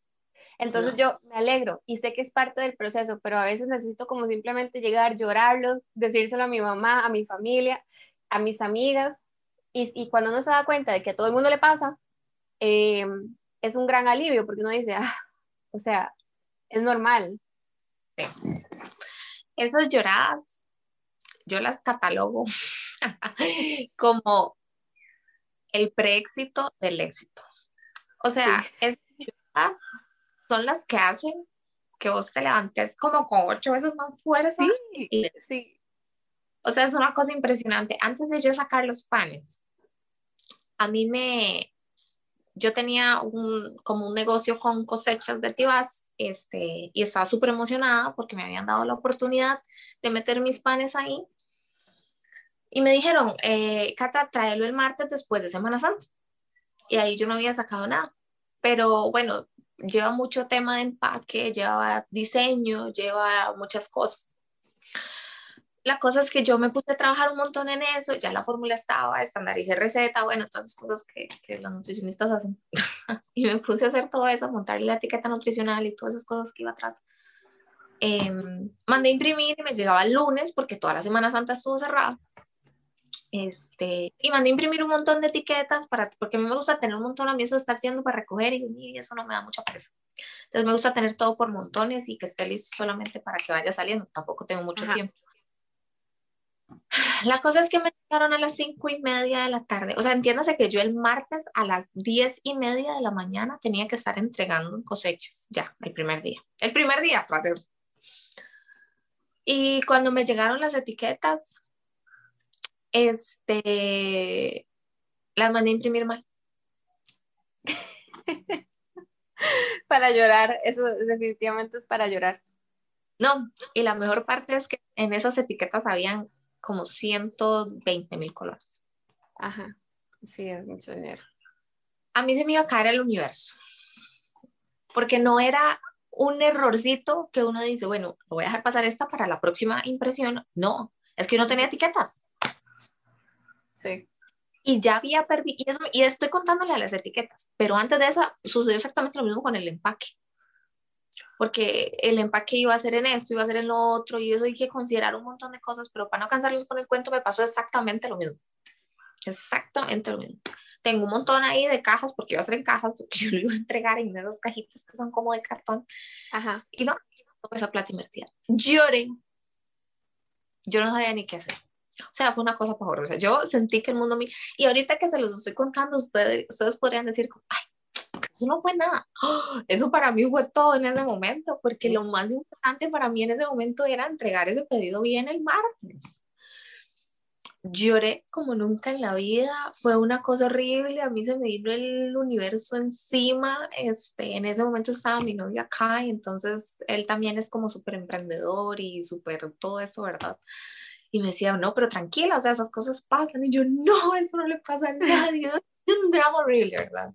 Entonces yo me alegro y sé que es parte del proceso, pero a veces necesito como simplemente llegar, llorarlo, decírselo a mi mamá, a mi familia, a mis amigas. Y, y cuando uno se da cuenta de que a todo el mundo le pasa, eh, es un gran alivio porque uno dice, [laughs] ah, o sea, es normal. Esas lloradas, yo las catalogo [laughs] como el preéxito del éxito. O sea, esas lloradas son las que hacen que vos te levantes como con ocho veces más fuerza. Sí, sí. O sea, es una cosa impresionante. Antes de yo sacar los panes, a mí me, yo tenía un, como un negocio con cosechas de tibas este, y estaba súper emocionada porque me habían dado la oportunidad de meter mis panes ahí. Y me dijeron, eh, Cata, tráelo el martes después de Semana Santa. Y ahí yo no había sacado nada. Pero bueno, lleva mucho tema de empaque, lleva diseño, lleva muchas cosas. la cosa es que yo me puse a trabajar un montón en eso, ya la fórmula estaba, estandaricé receta, bueno, todas esas cosas que, que los nutricionistas hacen. [laughs] y me puse a hacer todo eso, montar la etiqueta nutricional y todas esas cosas que iba atrás. Em, mandé a imprimir y me llegaba el lunes porque toda la Semana Santa estuvo cerrada. Este, y mandé a imprimir un montón de etiquetas para, porque a mí me gusta tener un montón a mí eso estar haciendo para recoger y, y eso no me da mucha presa. Entonces me gusta tener todo por montones y que esté listo solamente para que vaya saliendo. Tampoco tengo mucho tiempo. La cosa es que me llegaron a las cinco y media de la tarde. O sea, entiéndase que yo el martes a las diez y media de la mañana tenía que estar entregando cosechas, ya, el primer día. El primer día, tras eso. Y cuando me llegaron las etiquetas, este, las mandé a imprimir mal. [laughs] para llorar, eso definitivamente es para llorar. No, y la mejor parte es que en esas etiquetas habían como 120 mil colores. Ajá, sí, es mucho dinero. A mí se me iba a caer el universo, porque no era un errorcito que uno dice, bueno, lo voy a dejar pasar esta para la próxima impresión. No, es que no tenía etiquetas. Sí. Y ya había perdido, y, y estoy contándole a las etiquetas, pero antes de esa sucedió exactamente lo mismo con el empaque porque el empaque iba a ser en esto, iba a ser en lo otro, y eso hay que considerar un montón de cosas, pero para no cansarlos con el cuento me pasó exactamente lo mismo. Exactamente lo mismo. Tengo un montón ahí de cajas, porque iba a ser en cajas, que yo lo iba a entregar en esas cajitas que son como de cartón. Ajá. Y no, esa plata invertida. Lloré. Yo no sabía ni qué hacer. O sea, fue una cosa pavorosa. Yo sentí que el mundo mío, y ahorita que se los estoy contando, ustedes, ustedes podrían decir, ay, eso no fue nada. [gasps] Eso para mí fue todo en ese momento, porque lo más importante para mí en ese momento era entregar ese pedido bien el martes. Lloré como nunca en la vida, fue una cosa horrible, a mí se me vino el universo encima, este, en ese momento estaba mi novio acá y entonces él también es como súper emprendedor y súper todo eso, ¿verdad? Y me decía, no, pero tranquila, o sea, esas cosas pasan. Y yo, no, eso no le pasa a nadie. [laughs] Es un drama horrible, ¿verdad?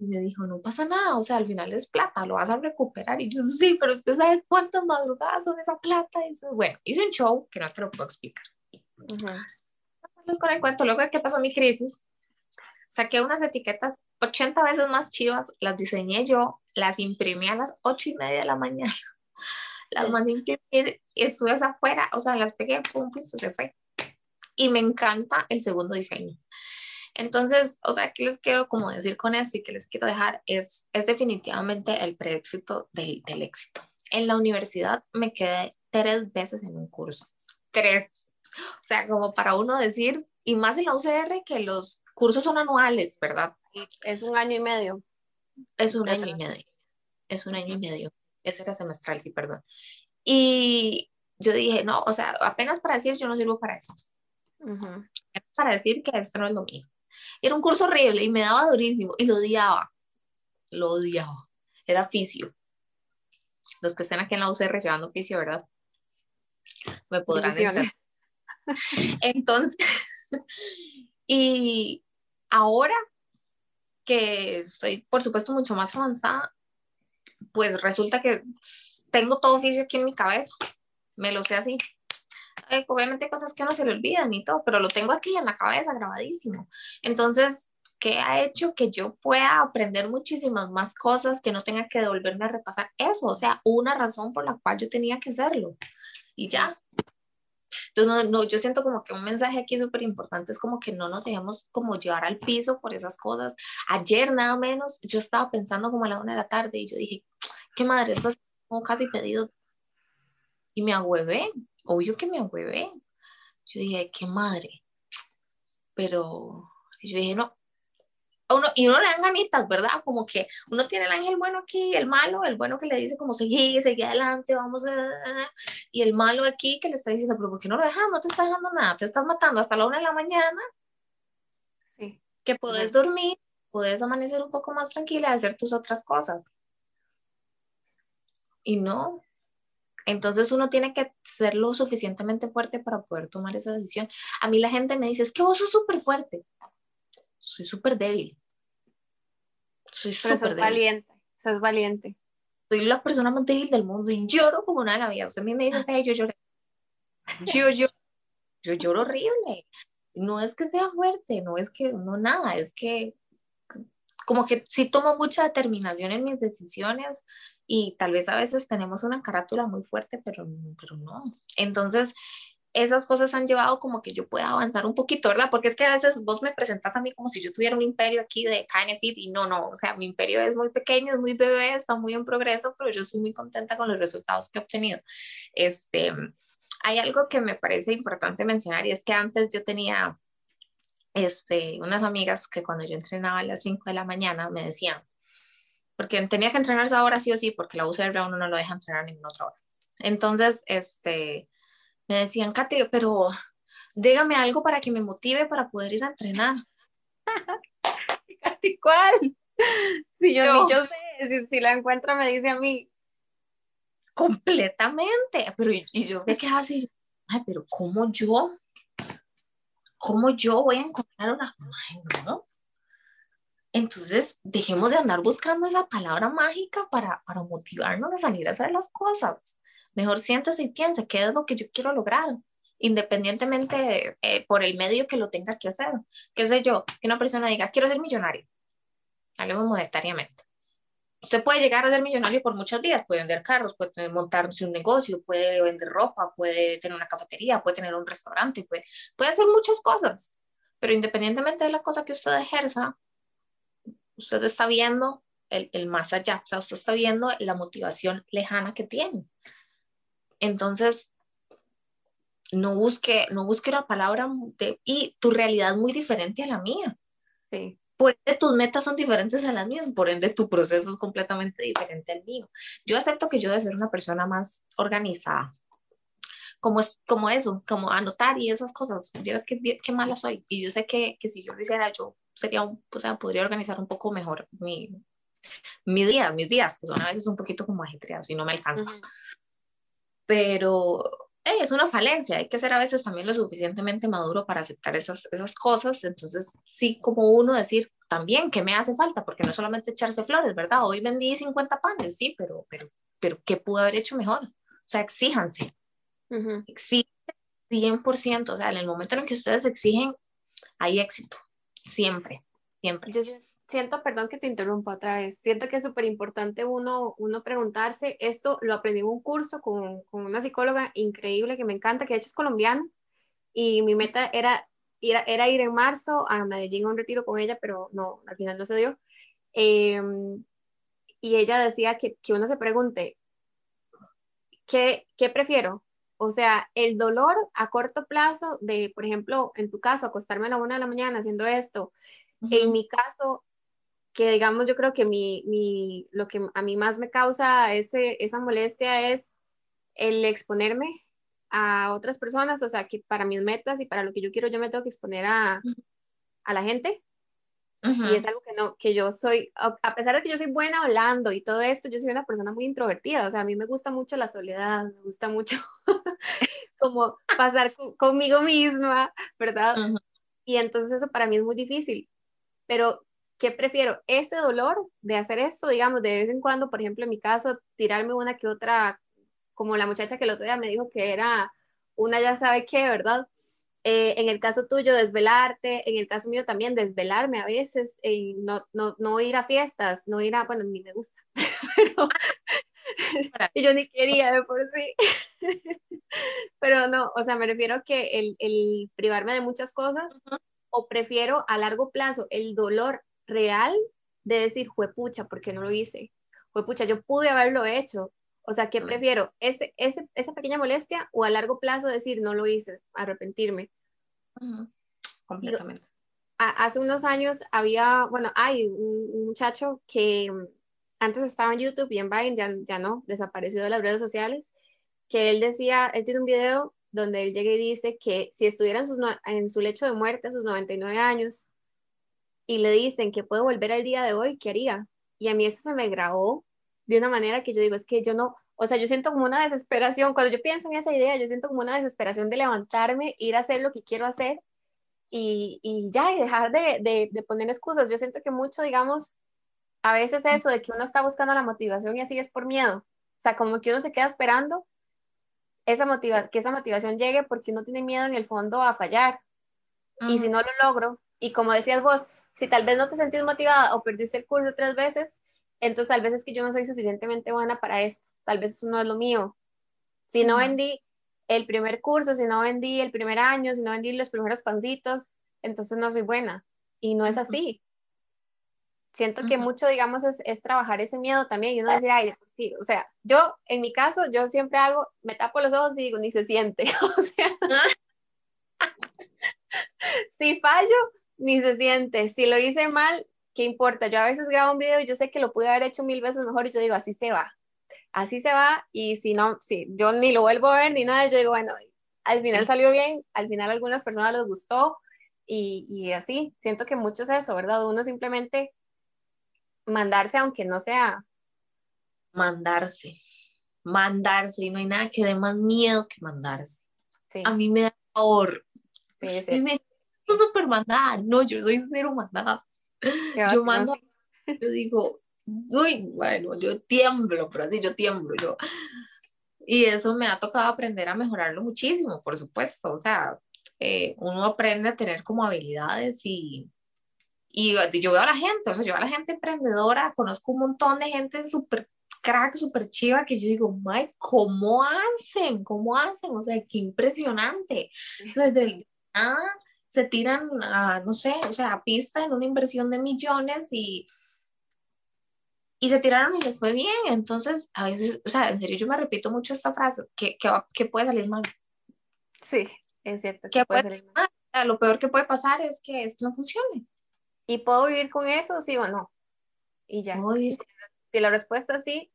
Y me dijo, no pasa nada, o sea, al final es plata, lo vas a recuperar. Y yo, sí, pero usted sabe cuántas madrugadas son esa plata. Y eso, bueno, hice un show que no te lo puedo explicar. Con el cuento, luego de que pasó mi crisis, saqué unas etiquetas 80 veces más chivas, las diseñé yo, las imprimí a las 8 y media de la mañana, las mandé a imprimir estuve afuera, o sea, las pegué, pum, y eso se fue. Y me encanta el segundo diseño. Entonces, o sea, ¿qué les quiero como decir con esto y que les quiero dejar? Es, es definitivamente el preéxito del, del éxito. En la universidad me quedé tres veces en un curso. Tres. O sea, como para uno decir, y más en la UCR, que los cursos son anuales, ¿verdad? Es un año y medio. Es un año y medio. Es un año y medio. Ese era semestral, sí, perdón. Y yo dije, no, o sea, apenas para decir, yo no sirvo para eso. Para decir que esto no es lo mío. Era un curso horrible y me daba durísimo y lo odiaba. Lo odiaba. Era oficio. Los que estén aquí en la UCR llevando oficio, ¿verdad? Me podrán entender. [laughs] Entonces, [laughs] y ahora que estoy, por supuesto, mucho más avanzada, pues resulta que tengo todo oficio aquí en mi cabeza. Me lo sé así. Eh, obviamente hay cosas que no se le olvidan y todo, pero lo tengo aquí en la cabeza grabadísimo. Entonces, ¿qué ha hecho que yo pueda aprender muchísimas más cosas, que no tenga que devolverme a repasar eso? O sea, una razón por la cual yo tenía que hacerlo. Y ya. No, yo siento como que un mensaje aquí súper importante es como que no nos dejemos como llevar al piso por esas cosas. Ayer nada menos, yo estaba pensando como a la una de la tarde y yo dije, qué madre, estás como casi pedido. Y me agüevé obvio que me bebé Yo dije, qué madre. Pero yo dije, no. Uno, y uno le dan ganitas, ¿verdad? Como que uno tiene el ángel bueno aquí, el malo, el bueno que le dice como seguí, seguí adelante, vamos a... Y el malo aquí que le está diciendo, pero ¿por qué no lo dejas? No te está dejando nada, te estás matando hasta la una de la mañana. Sí. Que puedes dormir, puedes amanecer un poco más tranquila, hacer tus otras cosas. Y no, entonces uno tiene que ser lo suficientemente fuerte para poder tomar esa decisión. A mí la gente me dice, es que vos sos súper fuerte. Soy súper débil. Soy súper valiente. Sos valiente. Soy la persona más débil del mundo y lloro como una vida. Usted a mí me dice, hey, yo lloré. Yo, yo, yo lloro horrible. No es que sea fuerte, no es que, no nada, es que como que sí tomo mucha determinación en mis decisiones y tal vez a veces tenemos una carátula muy fuerte, pero, pero no. Entonces, esas cosas han llevado como que yo pueda avanzar un poquito, ¿verdad? Porque es que a veces vos me presentas a mí como si yo tuviera un imperio aquí de KNFit y no, no, o sea, mi imperio es muy pequeño, es muy bebé, está muy en progreso, pero yo estoy muy contenta con los resultados que he obtenido. Este, hay algo que me parece importante mencionar y es que antes yo tenía este, unas amigas que cuando yo entrenaba a las 5 de la mañana me decían, porque tenía que entrenarse ahora sí o sí, porque la UCR uno no lo deja entrenar en otra hora. Entonces, este, me decían, Kate, pero dígame algo para que me motive para poder ir a entrenar. [laughs] Katy, ¿cuál? Si yo, ni yo sé, si, la encuentro me dice a mí. Completamente, pero y, yo me quedaba así, ay, pero ¿cómo yo? ¿Cómo yo voy a encontrar una? Ay, no. Entonces, dejemos de andar buscando esa palabra mágica para, para motivarnos a salir a hacer las cosas. Mejor siéntese y piense qué es lo que yo quiero lograr, independientemente eh, por el medio que lo tenga que hacer. Qué sé yo, que una persona diga, quiero ser millonario. Hablemos monetariamente. Usted puede llegar a ser millonario por muchas vías, puede vender carros, puede montarse un negocio, puede vender ropa, puede tener una cafetería, puede tener un restaurante, puede, puede hacer muchas cosas, pero independientemente de la cosa que usted ejerza, usted está viendo el, el más allá, o sea, usted está viendo la motivación lejana que tiene. Entonces, no busque, no busque una palabra de, y tu realidad es muy diferente a la mía. Sí. Por ende, tus metas son diferentes a las mías, por ende, tu proceso es completamente diferente al mío. Yo acepto que yo debo ser una persona más organizada, como, es, como eso, como anotar y esas cosas. Vieras qué, qué mala soy. Y yo sé que, que si yo lo hiciera, yo sería un, o sea, podría organizar un poco mejor mi, mi día, mis días, que son a veces un poquito como ajetreados y no me alcanza pero es una falencia, hay que ser a veces también lo suficientemente maduro para aceptar esas, esas cosas, entonces sí, como uno decir también que me hace falta, porque no solamente echarse flores, ¿verdad? Hoy vendí 50 panes, sí, pero, pero, pero ¿qué pude haber hecho mejor? O sea, exíjanse, uh 100%, o sea, en el momento en el que ustedes exigen, hay éxito, siempre, siempre siento, perdón que te interrumpa otra vez, siento que es súper importante uno, uno preguntarse, esto lo aprendí en un curso con, con, una psicóloga increíble que me encanta, que de hecho es colombiana, y mi meta era, ir, era ir en marzo a Medellín a un retiro con ella, pero no, al final no se dio. Em, y ella decía que, que uno se pregunte, ¿qué, ¿qué prefiero? O sea, el dolor a corto plazo de, por ejemplo, en tu caso, acostarme a la una de la mañana haciendo esto, en mi caso, que digamos yo creo que mi, mi, lo que a mí más me causa ese, esa molestia es el exponerme a otras personas, o sea, que para mis metas y para lo que yo quiero yo me tengo que exponer a, a la gente. Y es algo que no, que yo soy, a pesar de que yo soy buena hablando y todo esto, yo soy una persona muy introvertida, o sea, a mí me gusta mucho la soledad, me gusta mucho [laughs] como pasar conmigo misma, ¿verdad? Y entonces eso para mí es muy difícil, pero ¿qué prefiero? Ese dolor de hacer esto, digamos, de vez en cuando, por ejemplo, en mi caso, tirarme una que otra, como la muchacha que el otro día me dijo que era una ya sabe qué, ¿verdad? Eh, en el caso tuyo, desvelarte, en el caso mío también, desvelarme a veces, eh, no, no, no ir a fiestas, no ir a, bueno, ni me gusta, [laughs] pero y yo ni quería de por sí. [laughs] pero no, o sea, me refiero a que el, el privarme de muchas cosas, o prefiero a largo plazo el dolor real de decir, juepucha, ¿por qué no lo hice? Juepucha, yo pude haberlo hecho. O sea, ¿qué prefiero? ¿Ese, ese, ¿Esa pequeña molestia o a largo plazo decir, no lo hice, arrepentirme? Completamente. hace unos años había, bueno, hay un, muchacho que antes estaba en YouTube y en Vine, ya, ya no, desapareció de las redes sociales, que él decía, él tiene un video donde él llega y dice que si estuviera en, sus, en su lecho de muerte a sus 99 años, y le dicen que puede volver al día de hoy, ¿qué haría? Y a mí eso se me grabó de una manera que yo digo, es que yo no, o sea, yo siento como una desesperación, cuando yo pienso en esa idea, yo siento como una desesperación de levantarme, ir a hacer lo que quiero hacer y, y ya, y dejar de, de, de, poner excusas. Yo siento que mucho, digamos, a veces eso de que uno está buscando la motivación y así es por miedo. O sea, como que uno se queda esperando esa motiva que esa motivación llegue porque uno tiene miedo en el fondo a fallar. Y si no lo logro, y como decías vos, si tal vez no te sentís motivada o perdiste el curso tres veces, entonces tal vez es que yo no soy suficientemente buena para esto, tal vez eso no es lo mío. Si no vendí el primer curso, si no vendí el primer año, si no vendí los primeros pancitos, entonces no soy buena. Y no es así. Siento que mucho, digamos, es, es, trabajar ese miedo también y uno decir, ay, sí, o sea, yo en mi caso, yo siempre hago, me tapo los ojos y digo, ni se siente. [laughs] O sea, [laughs] si fallo, ni se siente. Si lo hice mal, ¿qué importa? Yo a veces grabo un video y yo sé que lo pude haber hecho mil veces mejor y yo digo, así se va. Así se va y si no, si yo ni lo vuelvo a ver ni nada, yo digo, bueno, al final salió bien, al final a algunas personas les gustó y, y así. Siento que mucho es eso, ¿verdad? Uno simplemente mandarse aunque no sea. Mandarse, mandarse y no hay nada que dé más miedo que mandarse. A mí me da favor. Sí, sí. Me súper mandada. No, yo soy cero mandada. Yo mando, yo digo, uy, bueno, yo tiemblo, pero así yo tiemblo, yo. Y eso me ha tocado aprender a mejorarlo muchísimo, por supuesto. O sea, eh, uno aprende a tener como habilidades y, y yo veo a la gente, o sea, yo veo a la gente emprendedora, conozco un montón de gente súper crack, súper chiva, que yo digo, Mike, ¿cómo hacen? ¿Cómo hacen? O sea, qué impresionante. Entonces, desde nada se tiran a, no sé, o sea, a pista en una inversión de millones y, y se tiraron y les fue bien. Entonces, a veces, o sea, en serio, yo me repito mucho esta frase, que, que, puede salir mal. Sí, es cierto. Que puede, salir mal. lo peor que puede pasar es que esto no funcione. ¿Y puedo vivir con eso, sí o no? Y ya. Si la respuesta es sí.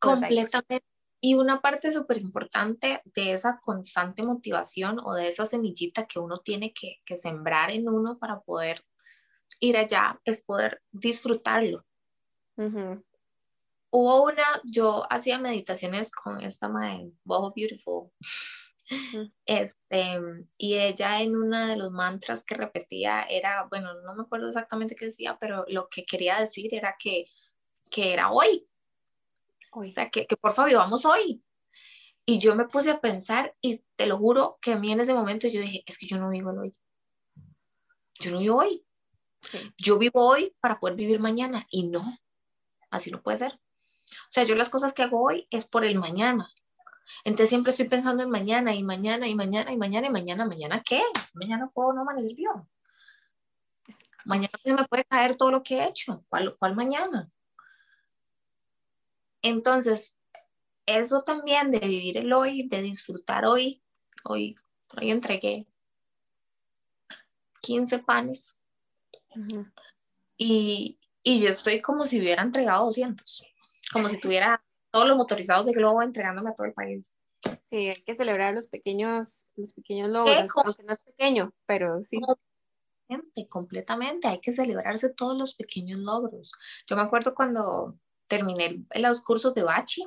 Pues Completamente. Y una parte súper importante de esa constante motivación o de esa semillita que uno tiene que, que sembrar en uno para poder ir allá es poder disfrutarlo. Hubo una, yo hacía meditaciones con esta madre, Boho Beautiful, [laughs] este, y ella en uno de los mantras que repetía era, bueno, no me acuerdo exactamente qué decía, pero lo que quería decir era que, que era hoy. O sea, que, que por favor vivamos hoy. Y yo me puse a pensar y te lo juro que a mí en ese momento yo dije, es que yo no vivo el hoy. Yo no vivo hoy. Yo vivo hoy para poder vivir mañana y no, así no puede ser. O sea, yo las cosas que hago hoy es por el mañana. Entonces siempre estoy pensando en mañana y mañana y mañana y mañana y mañana, mañana qué? Mañana puedo no amanecer bien. Mañana se me puede caer todo lo que he hecho. ¿Cuál, cuál mañana? Entonces, eso también de vivir el hoy, de disfrutar hoy, hoy, hoy entregué 15 panes y, y yo estoy como si hubiera entregado 200, como si tuviera todos los motorizados de Globo entregándome a todo el país. Sí, hay que celebrar los pequeños, los pequeños logros, aunque no es pequeño, pero sí. Completamente, completamente, hay que celebrarse todos los pequeños logros. Yo me acuerdo cuando terminé los cursos de Bachi,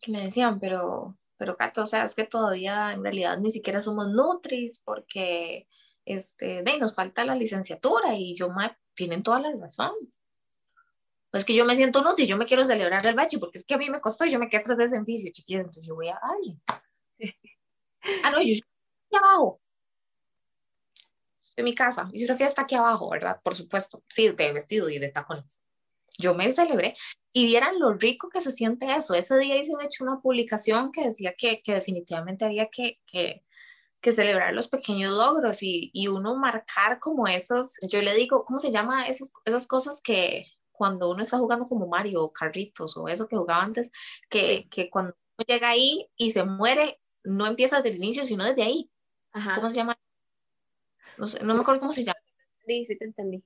que me decían, pero, pero Cato, o sea, es que todavía en realidad ni siquiera somos Nutris porque este, de, nos falta la licenciatura y yo, me, tienen toda la razón. Pues que yo me siento útil, yo me quiero celebrar el bache, porque es que a mí me costó y yo me quedé tres veces en vicio, chiquillas, entonces yo voy a darle. [laughs] ah, no, yo estoy aquí abajo, en mi casa, mi Sofía está aquí abajo, ¿verdad? Por supuesto, sí, de vestido y de tacones. Yo me celebré y vieran lo rico que se siente eso. Ese día hice, de hecho, una publicación que decía que, que definitivamente había que, que, que, celebrar los pequeños logros y, y, uno marcar como esos, yo le digo, ¿cómo se llama? Esas, esas cosas que, cuando uno está jugando como Mario o Carritos o eso que jugaba antes, que, que cuando uno llega ahí y se muere, no empieza desde el inicio, sino desde ahí. ¿Cómo se llama? No, sé, no me acuerdo cómo se llama. Sí, sí te entendí.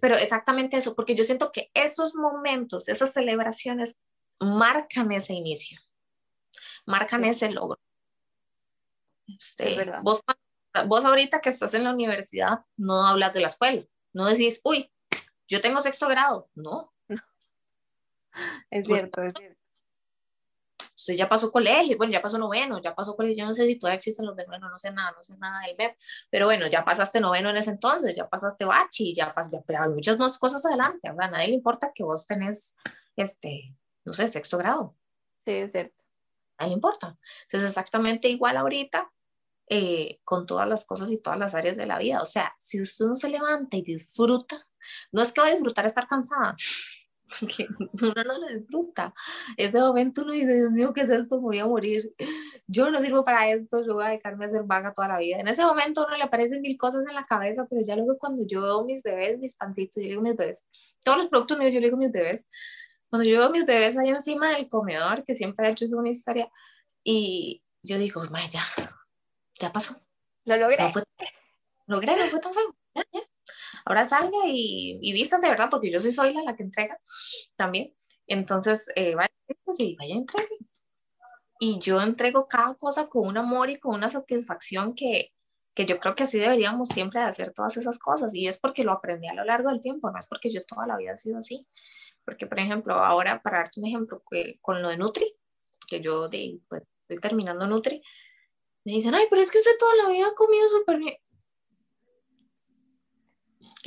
Pero exactamente eso, porque yo siento que esos momentos, esas celebraciones, marcan ese inicio, marcan ese logro. Este, vos, vos ahorita que estás en la universidad, no hablas de la escuela, no decís, uy, yo tengo sexto grado, no. [laughs] Es cierto, es cierto. Usted ya pasó colegio, bueno, ya pasó noveno, ya pasó colegio, yo no sé si todavía existen los de noveno, no sé nada, no sé nada del MEP, pero bueno, ya pasaste noveno en ese entonces, ya pasaste bachi, ya pasaste, pero hay muchas más cosas adelante, a nadie le importa que vos tenés, este, no sé, sexto grado. Sí, es cierto. le importa. Entonces, exactamente igual ahorita eh, con todas las cosas y todas las áreas de la vida. O sea, si usted no se levanta y disfruta, no es que va a disfrutar estar cansada, porque [laughs] uno no lo disfruta. Ese momento uno dice, Dios mío, ¿qué es esto? Me voy a morir. Yo no sirvo para esto, yo voy a dedicarme a ser vaga toda la vida. En ese momento uno le aparecen mil cosas en la cabeza, pero ya luego cuando yo veo mis bebés, mis pancitos, yo digo mis bebés, todos los productos míos, yo digo mis bebés, cuando yo veo mis bebés ahí encima del comedor, que siempre he hecho es una historia, y yo digo, ya, ya pasó. Lo logré. No fue, logré, no fue tan feo. Ahora salga y, y vístase, ¿verdad? Porque yo soy Zoila la que entrega también. Entonces, eh, vaya, y vaya, entregue. Y yo entrego cada cosa con un amor y con una satisfacción que, que yo creo que así deberíamos siempre de hacer todas esas cosas. Y es porque lo aprendí a lo largo del tiempo, no es porque yo toda la vida he sido así. Porque, por ejemplo, ahora, para darte un ejemplo, que, con lo de Nutri, que yo de, pues, estoy terminando Nutri, me dicen, ay, pero es que usted toda la vida ha comido súper bien.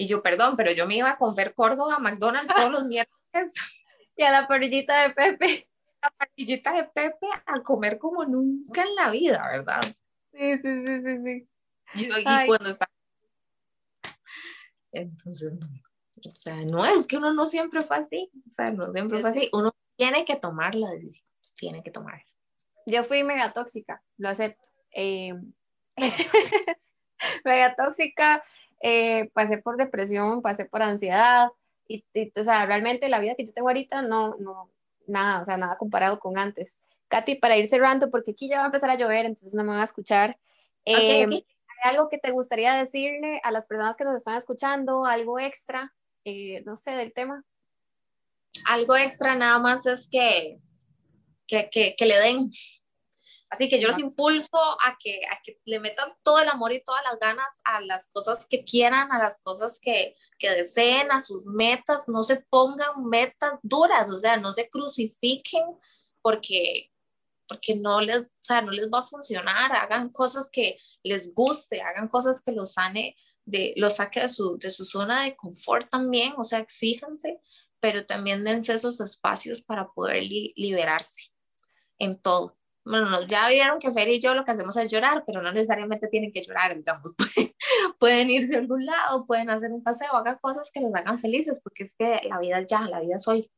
Y yo, perdón, pero yo me iba con Fer Córdoba a McDonald's todos los miércoles. [laughs] Y a la parrillita de Pepe. La parrillita de Pepe a comer como nunca en la vida, ¿verdad? Sí, sí, sí, sí, sí. Y, y cuando está... Entonces, o sea, no es que uno no siempre fue así, o sea, no siempre fue así. Uno tiene que tomar la decisión, tiene que tomar. Yo fui mega tóxica, lo acepto. Eh, mega tóxica, [laughs] eh, pasé por depresión, pasé por ansiedad, y, o sea, realmente la vida que yo tengo ahorita no, no, nada, o sea, nada comparado con antes. Katy, para ir cerrando, porque aquí ya va a empezar a llover, entonces no me van a escuchar. Eh, ¿Hay algo que te gustaría decirle a las personas que nos están escuchando? ¿Algo extra? Eh, no sé, del tema. Algo extra nada más es que, que, que, que le den, Así que yo los impulso a que, a que le metan todo el amor y todas las ganas a las cosas que quieran, a las cosas que, que deseen, a sus metas. No se pongan metas duras, o sea, no se crucifiquen porque, porque no, les, o sea, no les va a funcionar. Hagan cosas que les guste, hagan cosas que los sane, de, los saque de su, de su zona de confort también, o sea, exíjanse, pero también dense esos espacios para poder liberarse en todo bueno, ya vieron que Fer y yo lo que hacemos es llorar, pero no necesariamente tienen que llorar, digamos, [laughs] pueden, irse a algún lado, pueden hacer un paseo, hagan cosas que los hagan felices, porque es que la vida es ya, la vida es hoy.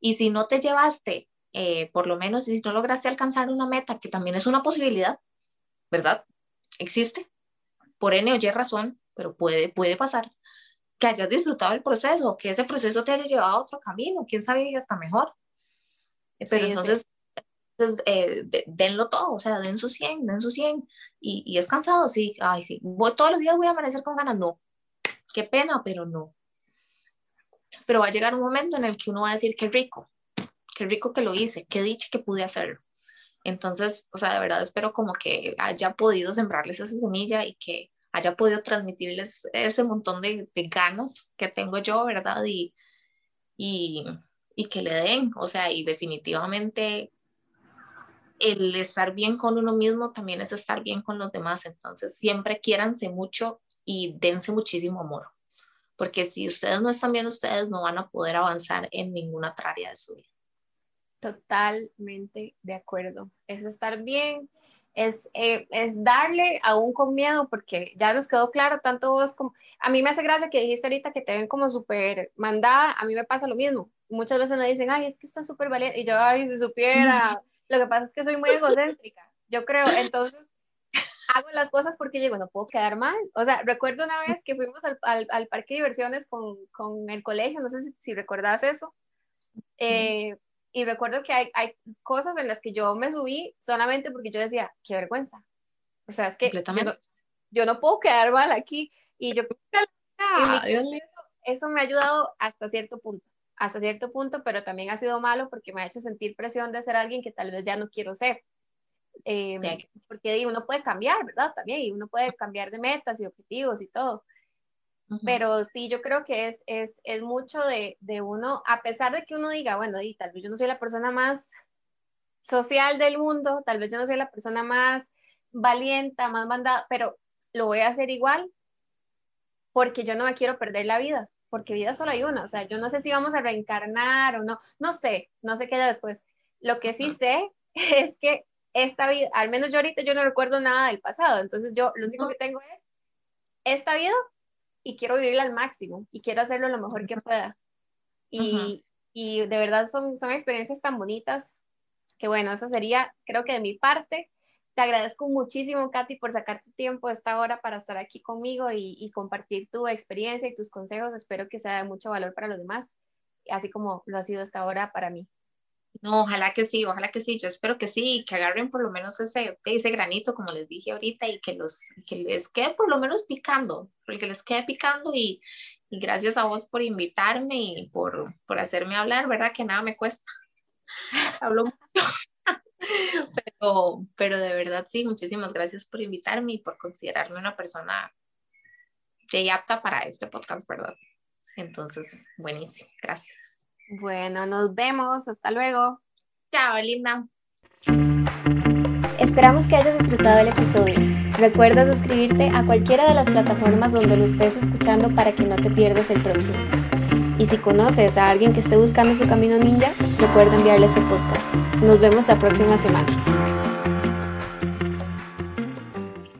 Y si no te llevaste, eh, por lo menos, si no lograste alcanzar una meta, que también es una posibilidad, ¿verdad? Existe, por N o Y razón, pero puede, puede pasar, que hayas disfrutado el proceso, que ese proceso te haya llevado a otro camino, quién sabe, hasta mejor. Pero entonces, entonces, eh, denlo todo, o sea, den su 100, den su 100. Y, y es cansado, sí, ay, sí, todos los días voy a amanecer con ganas, no. Qué pena, pero no. Pero va a llegar un momento en el que uno va a decir, qué rico, qué rico que lo hice, qué dicha que pude hacerlo. Entonces, o sea, de verdad espero como que haya podido sembrarles esa semilla y que haya podido transmitirles ese montón de, de ganas que tengo yo, ¿verdad? Y, y, y que le den, o sea, y definitivamente el estar bien con uno mismo también es estar bien con los demás. Entonces, siempre quiéranse mucho y dense muchísimo amor. Porque si ustedes no están bien, ustedes no van a poder avanzar en ninguna otra área de su vida. Totalmente de acuerdo. Es estar bien, es, eh, es darle aún con miedo, porque ya nos quedó claro, tanto vos como... A mí me hace gracia que dijiste ahorita que te ven como súper mandada, a mí me pasa lo mismo. Muchas veces me dicen, ay, es que usted es súper valiente, y yo, ay, si supiera Lo que pasa es que soy muy egocéntrica, yo creo. Entonces, hago las cosas porque digo, no puedo quedar mal. O sea, recuerdo una vez que fuimos al, al, parque de diversiones con, con, el colegio, no sé si, si recuerdas eso. Eh, y recuerdo que hay, hay, cosas en las que yo me subí solamente porque yo decía, qué vergüenza. O sea, es que yo no, yo no, puedo quedar mal aquí. Y yo eso, eso me ha ayudado hasta cierto punto hasta cierto punto, pero también ha sido malo porque me ha hecho sentir presión de ser alguien que tal vez ya no quiero ser. Eh, Porque uno puede cambiar, ¿verdad? También, y uno puede cambiar de metas y objetivos y todo. Pero sí, yo creo que es, es, es mucho de, de, uno, a pesar de que uno diga, bueno, y tal vez yo no soy la persona más social del mundo, tal vez yo no soy la persona más valiente, más mandada, pero lo voy a hacer igual porque yo no me quiero perder la vida porque vida solo hay una, o sea, yo no sé si vamos a reencarnar o no, no sé, no sé qué después. Lo que sí sé [laughs] es que esta vida, al menos yo ahorita yo no recuerdo nada del pasado, entonces yo lo único que tengo es esta vida y quiero vivirla al máximo y quiero hacerlo lo mejor que pueda. Y, y de verdad son, son experiencias tan bonitas que bueno, eso sería, creo que de mi parte. Te agradezco muchísimo, Katy, por sacar tu tiempo esta hora para estar aquí conmigo y, y compartir tu experiencia y tus consejos. Espero que sea de mucho valor para los demás, así como lo ha sido esta hora para mí. No, ojalá que sí, ojalá que sí, yo espero que sí, que agarren por lo menos ese, ese granito, como les dije ahorita, y que, los, que les quede por lo menos picando, que les quede picando y, y gracias a vos por invitarme y por, por hacerme hablar, ¿verdad? Que nada me cuesta. [laughs] Hablo mucho. Pero, pero de verdad sí, muchísimas gracias por invitarme y por considerarme una persona ya apta para este podcast, ¿verdad? Entonces, buenísimo, gracias. Bueno, nos vemos, hasta luego. Chao, linda. Esperamos que hayas disfrutado el episodio. Recuerda suscribirte a cualquiera de las plataformas donde lo estés escuchando para que no te pierdas el próximo. Y si conoces a alguien que esté buscando su camino ninja, recuerda enviarle este podcast. Nos vemos la próxima semana.